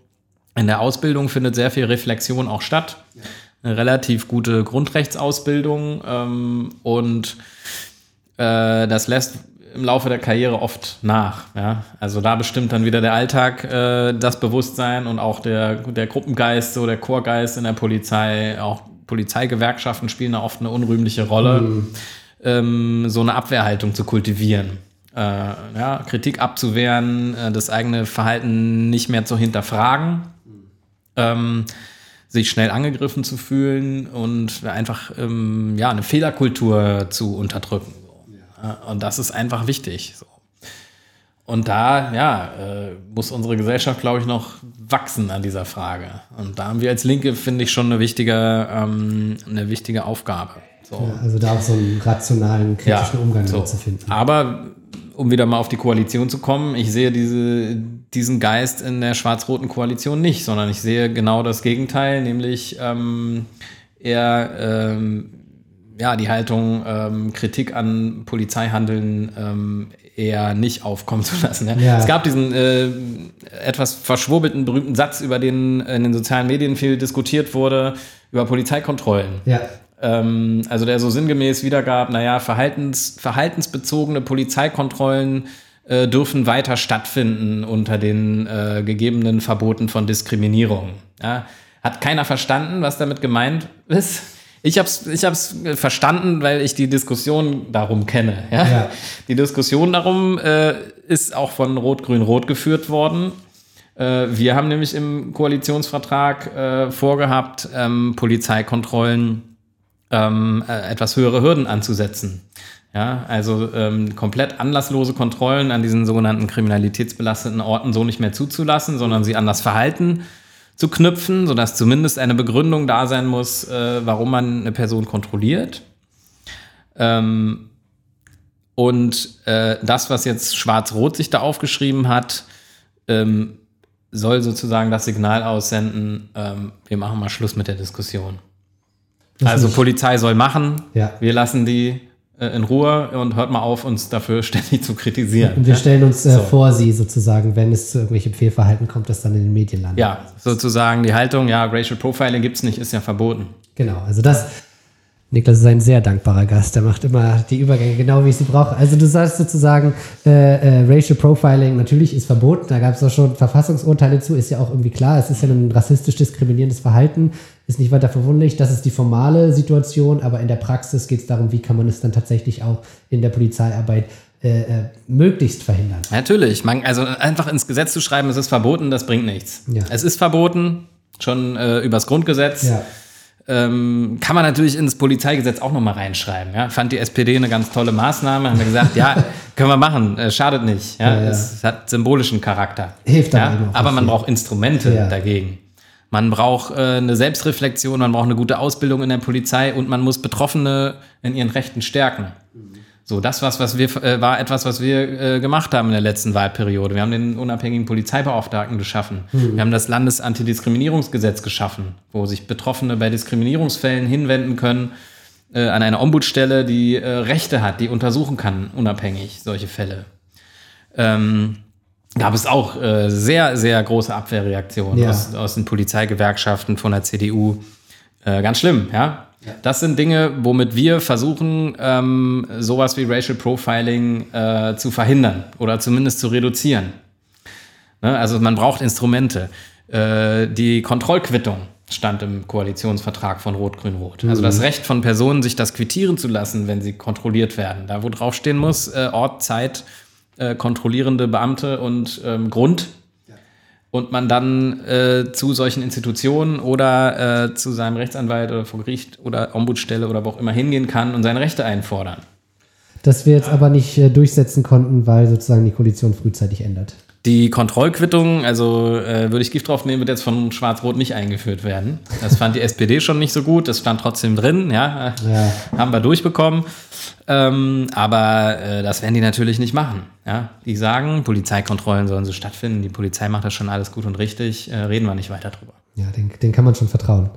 in der Ausbildung findet sehr viel Reflexion auch statt. Ja. Eine relativ gute Grundrechtsausbildung ähm, und äh, das lässt im Laufe der Karriere oft nach. Ja? Also da bestimmt dann wieder der Alltag äh, das Bewusstsein und auch der, der Gruppengeist, so der Chorgeist in der Polizei, auch Polizeigewerkschaften spielen da oft eine unrühmliche Rolle, mhm. ähm, so eine Abwehrhaltung zu kultivieren. Äh, ja, Kritik abzuwehren, äh, das eigene Verhalten nicht mehr zu hinterfragen, ähm, sich schnell angegriffen zu fühlen und einfach ähm, ja, eine Fehlerkultur zu unterdrücken. Ja. Und das ist einfach wichtig. So. Und da, ja, äh, muss unsere Gesellschaft, glaube ich, noch wachsen an dieser Frage. Und da haben wir als Linke, finde ich, schon eine wichtige, ähm, eine wichtige Aufgabe. So. Ja, also da auch so einen rationalen, kritischen ja, Umgang so. zu finden. Aber um wieder mal auf die Koalition zu kommen, ich sehe diese, diesen Geist in der schwarz-roten Koalition nicht, sondern ich sehe genau das Gegenteil, nämlich ähm, eher ähm, ja, die Haltung, ähm, Kritik an Polizeihandeln ähm, eher nicht aufkommen zu lassen. Ja? Ja. Es gab diesen äh, etwas verschwurbelten, berühmten Satz, über den in den sozialen Medien viel diskutiert wurde, über Polizeikontrollen. Ja. Ähm, also der so sinngemäß wiedergab, naja, verhaltens, verhaltensbezogene Polizeikontrollen äh, dürfen weiter stattfinden unter den äh, gegebenen Verboten von Diskriminierung. Ja? Hat keiner verstanden, was damit gemeint ist? Ich habe es ich hab's verstanden, weil ich die Diskussion darum kenne. Ja? ja. Die Diskussion darum äh, ist auch von Rot-Grün-Rot geführt worden. Äh, wir haben nämlich im Koalitionsvertrag äh, vorgehabt, ähm, Polizeikontrollen ähm, äh, etwas höhere Hürden anzusetzen. Ja, also ähm, komplett anlasslose Kontrollen an diesen sogenannten kriminalitätsbelasteten Orten so nicht mehr zuzulassen, sondern sie an das Verhalten zu knüpfen, sodass zumindest eine Begründung da sein muss, äh, warum man eine Person kontrolliert. Ähm, und äh, das, was jetzt Schwarz-Rot sich da aufgeschrieben hat, ähm, soll sozusagen das Signal aussenden, ähm, wir machen mal Schluss mit der Diskussion. Das also Polizei soll machen, ja. wir lassen die in Ruhe und hört mal auf, uns dafür *laughs* ständig zu kritisieren. Und wir stellen uns äh, so. vor sie sozusagen, wenn es zu irgendwelchen Fehlverhalten kommt, das dann in den Medien landet. Ja, sozusagen die Haltung, ja, Racial Profiling gibt es nicht, ist ja verboten. Genau, also das, Niklas ist ein sehr dankbarer Gast. Der macht immer die Übergänge genau, wie ich sie brauche. Also du sagst sozusagen, äh, äh, Racial Profiling natürlich ist verboten. Da gab es auch schon Verfassungsurteile zu. Ist ja auch irgendwie klar. Es ist ja ein rassistisch diskriminierendes Verhalten. Ist nicht weiter verwunderlich. Das ist die formale Situation. Aber in der Praxis geht es darum, wie kann man es dann tatsächlich auch in der Polizeiarbeit äh, äh, möglichst verhindern. Natürlich. Man, also einfach ins Gesetz zu schreiben, es ist verboten, das bringt nichts. Ja. Es ist verboten, schon äh, übers Grundgesetz. Ja ähm, kann man natürlich ins Polizeigesetz auch nochmal reinschreiben. Ja? Fand die SPD eine ganz tolle Maßnahme, haben wir gesagt, ja, *laughs* können wir machen, äh, schadet nicht. Ja? Es hat symbolischen Charakter. Hilft ja? aber, aber man braucht Instrumente dagegen. Man braucht äh, eine Selbstreflexion, man braucht eine gute Ausbildung in der Polizei und man muss Betroffene in ihren Rechten stärken. So, das was, was wir, äh, war etwas, was wir äh, gemacht haben in der letzten Wahlperiode. Wir haben den unabhängigen Polizeibeauftragten geschaffen. Mhm. Wir haben das Landesantidiskriminierungsgesetz geschaffen, wo sich Betroffene bei Diskriminierungsfällen hinwenden können äh, an eine Ombudsstelle, die äh, Rechte hat, die untersuchen kann, unabhängig solche Fälle. Ähm, gab es auch äh, sehr, sehr große Abwehrreaktionen ja. aus, aus den Polizeigewerkschaften von der CDU. Äh, ganz schlimm, ja. Das sind Dinge, womit wir versuchen, ähm, sowas wie Racial Profiling äh, zu verhindern oder zumindest zu reduzieren. Ne? Also man braucht Instrumente. Äh, die Kontrollquittung stand im Koalitionsvertrag von Rot-Grün-Rot. Mhm. Also das Recht von Personen, sich das quittieren zu lassen, wenn sie kontrolliert werden. Da, wo draufstehen muss, äh, Ort, Zeit, äh, kontrollierende Beamte und ähm, Grund und man dann äh, zu solchen Institutionen oder äh, zu seinem Rechtsanwalt oder vor Gericht oder Ombudsstelle oder wo auch immer hingehen kann und seine Rechte einfordern. Das wir jetzt aber nicht äh, durchsetzen konnten, weil sozusagen die Koalition frühzeitig ändert. Die Kontrollquittung, also äh, würde ich Gift drauf nehmen, wird jetzt von Schwarz-Rot nicht eingeführt werden. Das fand die SPD schon nicht so gut, das stand trotzdem drin, ja, ja. haben wir durchbekommen. Ähm, aber äh, das werden die natürlich nicht machen. Ja? Die sagen, Polizeikontrollen sollen so stattfinden, die Polizei macht das schon alles gut und richtig, äh, reden wir nicht weiter drüber. Ja, den, den kann man schon vertrauen.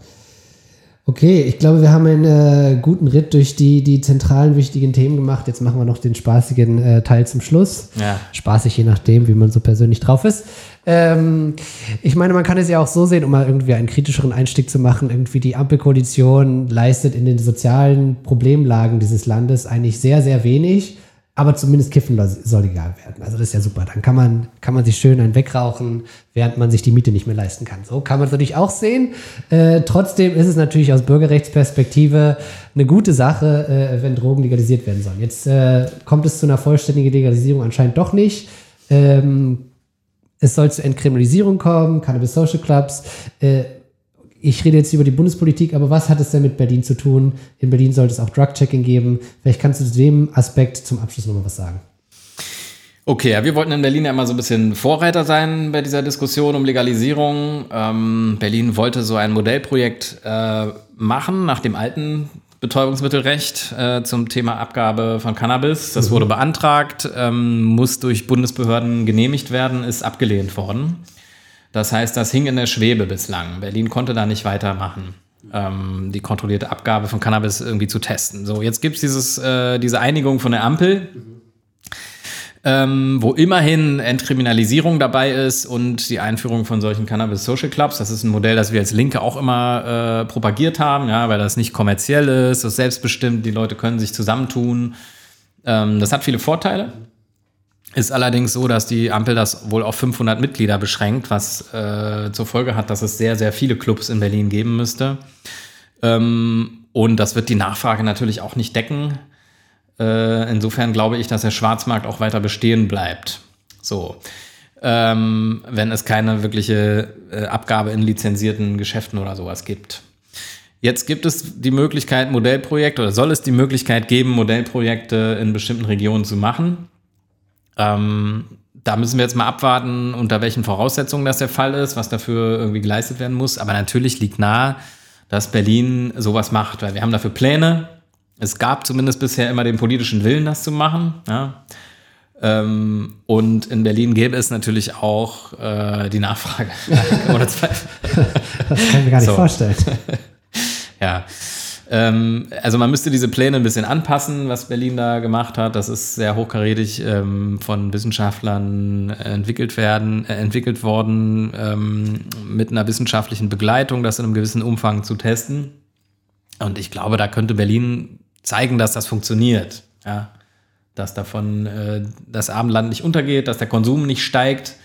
Okay, ich glaube, wir haben einen äh, guten Ritt durch die, die zentralen wichtigen Themen gemacht. Jetzt machen wir noch den spaßigen äh, Teil zum Schluss. Ja. Spaßig, je nachdem, wie man so persönlich drauf ist. Ähm, ich meine, man kann es ja auch so sehen, um mal irgendwie einen kritischeren Einstieg zu machen. Irgendwie die Ampelkoalition leistet in den sozialen Problemlagen dieses Landes eigentlich sehr, sehr wenig aber zumindest Kiffen soll egal werden. Also das ist ja super. Dann kann man, kann man sich schön einen wegrauchen, während man sich die Miete nicht mehr leisten kann. So kann man es natürlich auch sehen. Äh, trotzdem ist es natürlich aus Bürgerrechtsperspektive eine gute Sache, äh, wenn Drogen legalisiert werden sollen. Jetzt äh, kommt es zu einer vollständigen Legalisierung anscheinend doch nicht. Ähm, es soll zur Entkriminalisierung kommen, Cannabis Social Clubs. Äh, ich rede jetzt über die Bundespolitik, aber was hat es denn mit Berlin zu tun? In Berlin sollte es auch Drug-Checking geben. Vielleicht kannst du zu dem Aspekt zum Abschluss nochmal was sagen. Okay, ja, wir wollten in Berlin ja immer so ein bisschen Vorreiter sein bei dieser Diskussion um Legalisierung. Ähm, Berlin wollte so ein Modellprojekt äh, machen nach dem alten Betäubungsmittelrecht äh, zum Thema Abgabe von Cannabis. Das mhm. wurde beantragt, ähm, muss durch Bundesbehörden genehmigt werden, ist abgelehnt worden. Das heißt, das hing in der Schwebe bislang. Berlin konnte da nicht weitermachen, ähm, die kontrollierte Abgabe von Cannabis irgendwie zu testen. So, jetzt gibt es äh, diese Einigung von der Ampel. Ähm, wo immerhin Entkriminalisierung dabei ist und die Einführung von solchen Cannabis Social Clubs. Das ist ein Modell, das wir als Linke auch immer äh, propagiert haben, ja, weil das nicht kommerziell ist, das ist selbstbestimmt, die Leute können sich zusammentun. Ähm, das hat viele Vorteile. Ist allerdings so, dass die Ampel das wohl auf 500 Mitglieder beschränkt, was äh, zur Folge hat, dass es sehr, sehr viele Clubs in Berlin geben müsste. Ähm, und das wird die Nachfrage natürlich auch nicht decken. Äh, insofern glaube ich, dass der Schwarzmarkt auch weiter bestehen bleibt. So. Ähm, wenn es keine wirkliche äh, Abgabe in lizenzierten Geschäften oder sowas gibt. Jetzt gibt es die Möglichkeit, Modellprojekte oder soll es die Möglichkeit geben, Modellprojekte in bestimmten Regionen zu machen. Ähm, da müssen wir jetzt mal abwarten, unter welchen Voraussetzungen das der Fall ist, was dafür irgendwie geleistet werden muss. Aber natürlich liegt nahe, dass Berlin sowas macht, weil wir haben dafür Pläne. Es gab zumindest bisher immer den politischen Willen, das zu machen. Ja. Ähm, und in Berlin gäbe es natürlich auch äh, die Nachfrage. *laughs* Das kann ich mir gar nicht so. vorstellen. *laughs* ja. Ähm, also man müsste diese Pläne ein bisschen anpassen, was Berlin da gemacht hat. Das ist sehr hochkarätig ähm, von Wissenschaftlern entwickelt werden, äh, entwickelt worden, ähm, mit einer wissenschaftlichen Begleitung, das in einem gewissen Umfang zu testen. Und ich glaube, da könnte Berlin zeigen, dass das funktioniert. Ja? Dass davon äh, das Abendland nicht untergeht, dass der Konsum nicht steigt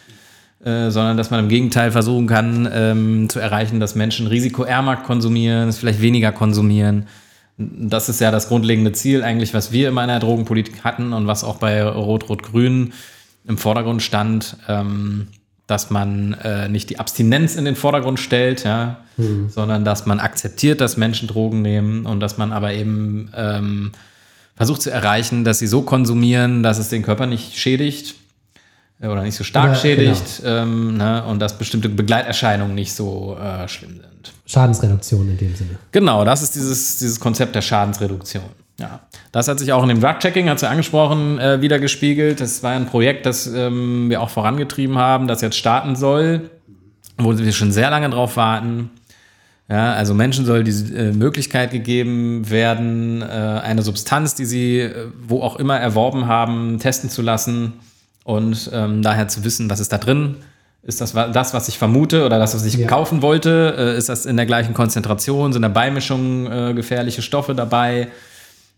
äh, sondern dass man im Gegenteil versuchen kann, ähm, zu erreichen, dass Menschen risikoärmer konsumieren, es vielleicht weniger konsumieren. Das ist ja das grundlegende Ziel eigentlich, was wir immer in der Drogenpolitik hatten und was auch bei Rot-Rot-Grün im Vordergrund stand, ähm, dass man äh, nicht die Abstinenz in den Vordergrund stellt, ja, mhm. sondern dass man akzeptiert, dass Menschen Drogen nehmen und dass man aber eben ähm, versucht zu erreichen, dass sie so konsumieren, dass es den Körper nicht schädigt oder nicht so stark oder, schädigt genau. ähm, ne, und dass bestimmte Begleiterscheinungen nicht so äh, schlimm sind. Schadensreduktion in dem Sinne. Genau, das ist dieses, dieses Konzept der Schadensreduktion. Ja, das hat sich auch in dem Drug-Checking, hat sie angesprochen, äh, wieder gespiegelt. Das war ein Projekt, das ähm, wir auch vorangetrieben haben, das jetzt starten soll, wo wir schon sehr lange drauf warten. Ja, also Menschen soll die äh, Möglichkeit gegeben werden, äh, eine Substanz, die sie äh, wo auch immer erworben haben, testen zu lassen und ähm, daher zu wissen, was ist da drin, ist das das, was ich vermute oder das, was ich ja. kaufen wollte, äh, ist das in der gleichen Konzentration, sind da Beimischungen äh, gefährliche Stoffe dabei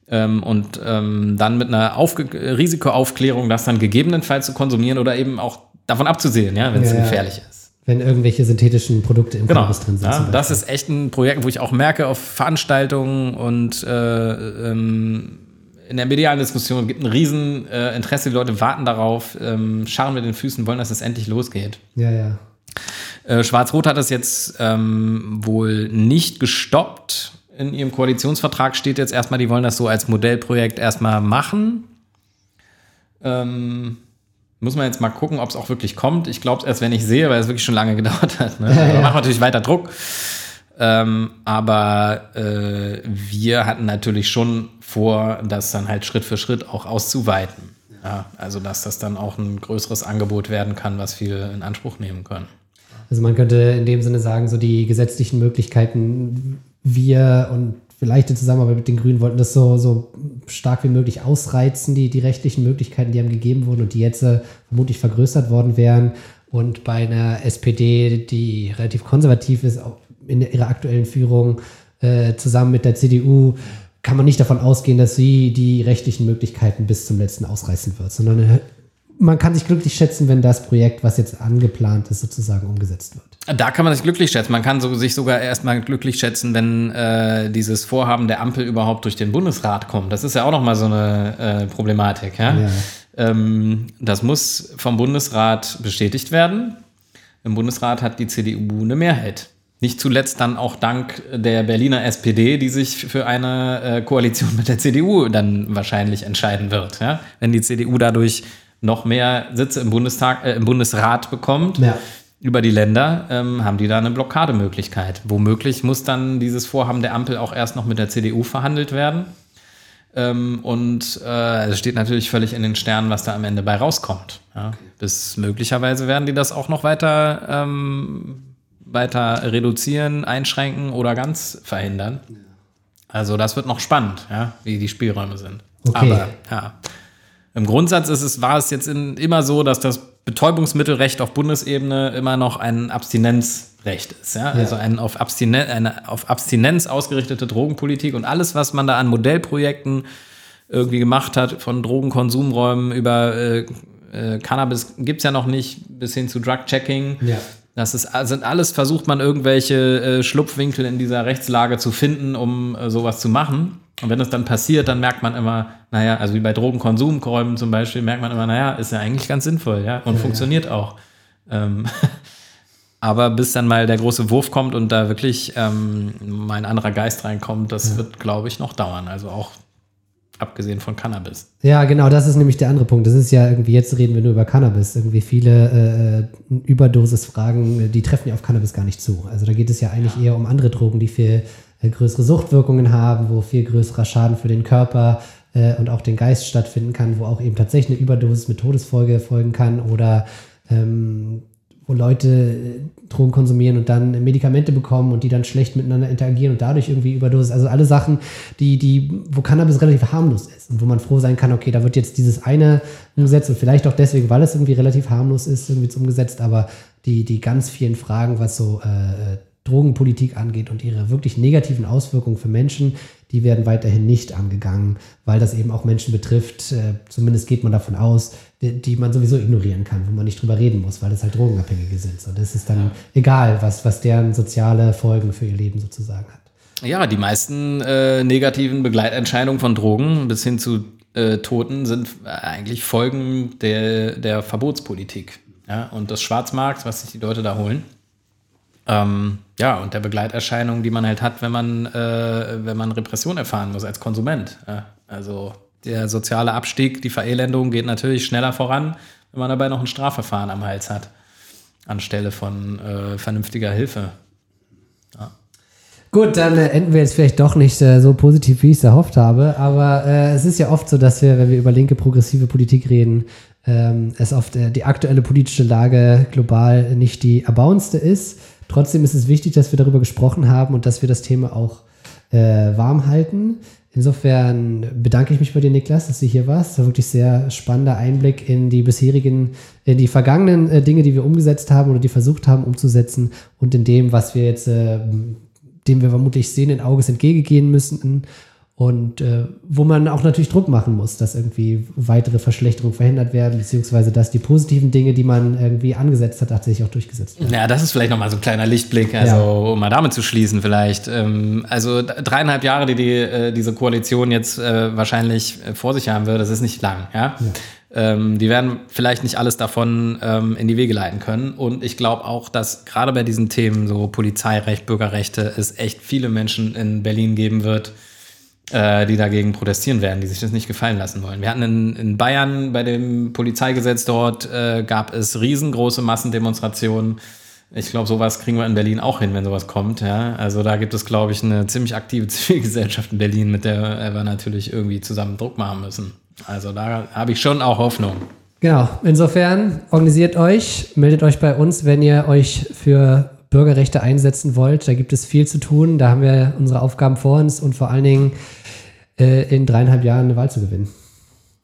ähm, und ähm, dann mit einer Aufge Risikoaufklärung das dann gegebenenfalls zu konsumieren oder eben auch davon abzusehen, ja, wenn es ja, gefährlich ist. Wenn irgendwelche synthetischen Produkte im genau. Cannabis drin sind. Ja, das ist echt ein Projekt, wo ich auch merke auf Veranstaltungen und äh, ähm, in der medialen Diskussion gibt ein riesen äh, Interesse. Die Leute warten darauf, ähm, scharren mit den Füßen, wollen, dass es endlich losgeht. Ja, ja. Äh, Schwarz-Rot hat das jetzt ähm, wohl nicht gestoppt. In ihrem Koalitionsvertrag steht jetzt erstmal, die wollen das so als Modellprojekt erstmal machen. Ähm, muss man jetzt mal gucken, ob es auch wirklich kommt. Ich glaube es erst, wenn ich sehe, weil es wirklich schon lange *laughs* gedauert hat. Ne? Ja, ja. Macht natürlich weiter Druck. Ähm, aber äh, wir hatten natürlich schon vor, das dann halt Schritt für Schritt auch auszuweiten. Ja, also dass das dann auch ein größeres Angebot werden kann, was viele in Anspruch nehmen können. Also man könnte in dem Sinne sagen, so die gesetzlichen Möglichkeiten, wir und vielleicht in Zusammenarbeit mit den Grünen wollten das so, so stark wie möglich ausreizen, die, die rechtlichen Möglichkeiten, die haben gegeben wurden und die jetzt äh, vermutlich vergrößert worden wären. Und bei einer SPD, die relativ konservativ ist, auch in ihrer aktuellen Führung äh, zusammen mit der CDU kann man nicht davon ausgehen, dass sie die rechtlichen Möglichkeiten bis zum letzten ausreißen wird, sondern äh, man kann sich glücklich schätzen, wenn das Projekt, was jetzt angeplant ist, sozusagen umgesetzt wird. Da kann man sich glücklich schätzen. Man kann so, sich sogar erstmal glücklich schätzen, wenn äh, dieses Vorhaben der Ampel überhaupt durch den Bundesrat kommt. Das ist ja auch nochmal so eine äh, Problematik. Ja? ja. Ähm, das muss vom Bundesrat bestätigt werden. Im Bundesrat hat die CDU eine Mehrheit. Nicht zuletzt dann auch dank der Berliner SPD, die sich für eine äh, Koalition mit der CDU dann wahrscheinlich entscheiden wird. Ja? Wenn die CDU dadurch noch mehr Sitze im Bundestag, äh, im Bundesrat bekommt, ja. über die Länder, ähm, haben die da eine Blockademöglichkeit. Womöglich muss dann dieses Vorhaben der Ampel auch erst noch mit der CDU verhandelt werden. Ähm, und äh, es steht natürlich völlig in den Sternen, was da am Ende bei rauskommt. Ja? Bis möglicherweise werden die das auch noch weiter ähm, weiter reduzieren, einschränken oder ganz verhindern. Also das wird noch spannend, ja, wie die Spielräume sind. Okay. Aber ja, im Grundsatz ist es, war es jetzt in, immer so, dass das Betäubungsmittelrecht auf Bundesebene immer noch ein Abstinenzrecht ist. Ja? ja. Also ein auf, Abstinen eine auf Abstinenz ausgerichtete Drogenpolitik und alles, was man da an Modellprojekten irgendwie gemacht hat, von Drogenkonsumräumen über äh, äh, Cannabis gibt es ja noch nicht, bis hin zu Drug-Checking. Ja. Das ist, sind alles, versucht man irgendwelche äh, Schlupfwinkel in dieser Rechtslage zu finden, um äh, sowas zu machen. Und wenn es dann passiert, dann merkt man immer, naja, also wie bei Drogenkonsumräumen zum Beispiel, merkt man immer, naja, ist ja eigentlich ganz sinnvoll, ja, und Ja, funktioniert auch. Ähm, *laughs* aber bis dann mal der große Wurf kommt und da wirklich ähm, mal ein anderer Geist reinkommt, das wird, glaube ich, noch dauern. Also auch abgesehen von Cannabis. Ja, genau, das ist nämlich der andere Punkt. Das ist ja irgendwie, jetzt reden wir nur über Cannabis. Irgendwie viele äh, Überdosisfragen, die treffen ja auf Cannabis gar nicht zu. Also da geht es ja eigentlich eher um andere Drogen, die viel äh, größere Suchtwirkungen haben, wo viel größerer Schaden für den Körper äh, und auch den Geist stattfinden kann, wo auch eben tatsächlich eine Überdosis mit Todesfolge folgen kann oder ähm, wo Leute äh, Drogen konsumieren und dann Medikamente bekommen und die dann schlecht miteinander interagieren und dadurch irgendwie Überdosis. Also alle Sachen, die, die, wo Cannabis relativ harmlos ist und wo man froh sein kann, okay, da wird jetzt dieses eine umgesetzt und vielleicht auch deswegen, weil es irgendwie relativ harmlos ist, irgendwie umgesetzt, aber die, die ganz vielen Fragen, was so äh, Drogenpolitik angeht und ihre wirklich negativen Auswirkungen für Menschen, die werden weiterhin nicht angegangen, weil das eben auch Menschen betrifft, äh, zumindest geht man davon aus, die, die man sowieso ignorieren kann, wo man nicht drüber reden muss, weil es halt Drogenabhängige sind. So, das ist dann egal, was, was deren soziale Folgen für ihr Leben sozusagen hat. Ja, die meisten äh, negativen Begleiterscheinungen von Drogen bis hin zu äh, Toten sind eigentlich Folgen der, der Verbotspolitik ja, und des Schwarzmarkts, was sich die Leute da holen. Ähm, ja, und der Begleiterscheinungen, die man halt hat, wenn man, äh, wenn man Repression erfahren muss als Konsument. Ja. Also der soziale Abstieg, die Verelendung geht natürlich schneller voran, wenn man dabei noch ein Strafverfahren am Hals hat, anstelle von äh, vernünftiger Hilfe. Gut, dann äh, enden wir jetzt vielleicht doch nicht äh, so positiv, wie ich es erhofft habe. Aber äh, es ist ja oft so, dass wir, wenn wir über linke progressive Politik reden, ähm, es oft äh, die aktuelle politische Lage global nicht die erbauendste ist. Trotzdem ist es wichtig, dass wir darüber gesprochen haben und dass wir das Thema auch äh, warm halten. Insofern bedanke ich mich bei dir, Niklas, dass du hier warst. Das war wirklich sehr spannender Einblick in die bisherigen, in die vergangenen äh, Dinge, die wir umgesetzt haben oder die versucht haben umzusetzen und in dem, was wir jetzt äh, dem wir vermutlich sehenden Auges entgegengehen müssen und äh, wo man auch natürlich Druck machen muss, dass irgendwie weitere Verschlechterungen verhindert werden, beziehungsweise dass die positiven Dinge, die man irgendwie angesetzt hat, tatsächlich auch durchgesetzt werden. Ja, das ist vielleicht nochmal so ein kleiner Lichtblick, also Ja. um mal damit zu schließen vielleicht. Ähm, also dreieinhalb Jahre, die, die äh, diese Koalition jetzt äh, wahrscheinlich äh, vor sich haben wird, das ist nicht lang, ja. Ähm, die werden vielleicht nicht alles davon ähm, in die Wege leiten können. Und ich glaube auch, dass gerade bei diesen Themen, so Polizeirecht, Bürgerrechte, es echt viele Menschen in Berlin geben wird, die dagegen protestieren werden, die sich das nicht gefallen lassen wollen. Wir hatten in, in Bayern bei dem Polizeigesetz dort, äh, gab es riesengroße Massendemonstrationen. Ich glaube, sowas kriegen wir in Berlin auch hin, wenn sowas kommt. Ja? Also da gibt es, glaube ich, eine ziemlich aktive *laughs* Zivilgesellschaft in Berlin, mit der wir natürlich irgendwie zusammen Druck machen müssen. Also da habe ich schon auch Hoffnung. Genau, insofern organisiert euch, meldet euch bei uns, wenn ihr euch für Bürgerrechte einsetzen wollt. Da gibt es viel zu tun, da haben wir unsere Aufgaben vor uns und vor allen Dingen äh, in dreieinhalb Jahren eine Wahl zu gewinnen,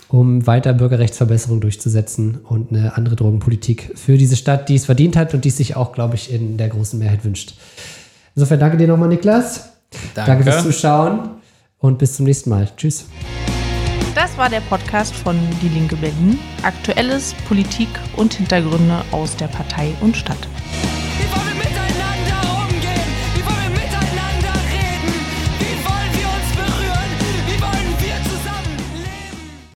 um weiter Bürgerrechtsverbesserungen durchzusetzen und eine andere Drogenpolitik für diese Stadt, die es verdient hat und die es sich auch, glaube ich, in der großen Mehrheit wünscht. Insofern danke dir nochmal, Niklas. Danke fürs Zuschauen und bis zum nächsten Mal. Tschüss. Das war der Podcast von Die Linke Berlin. Aktuelles, Politik und Hintergründe aus der Partei und Stadt.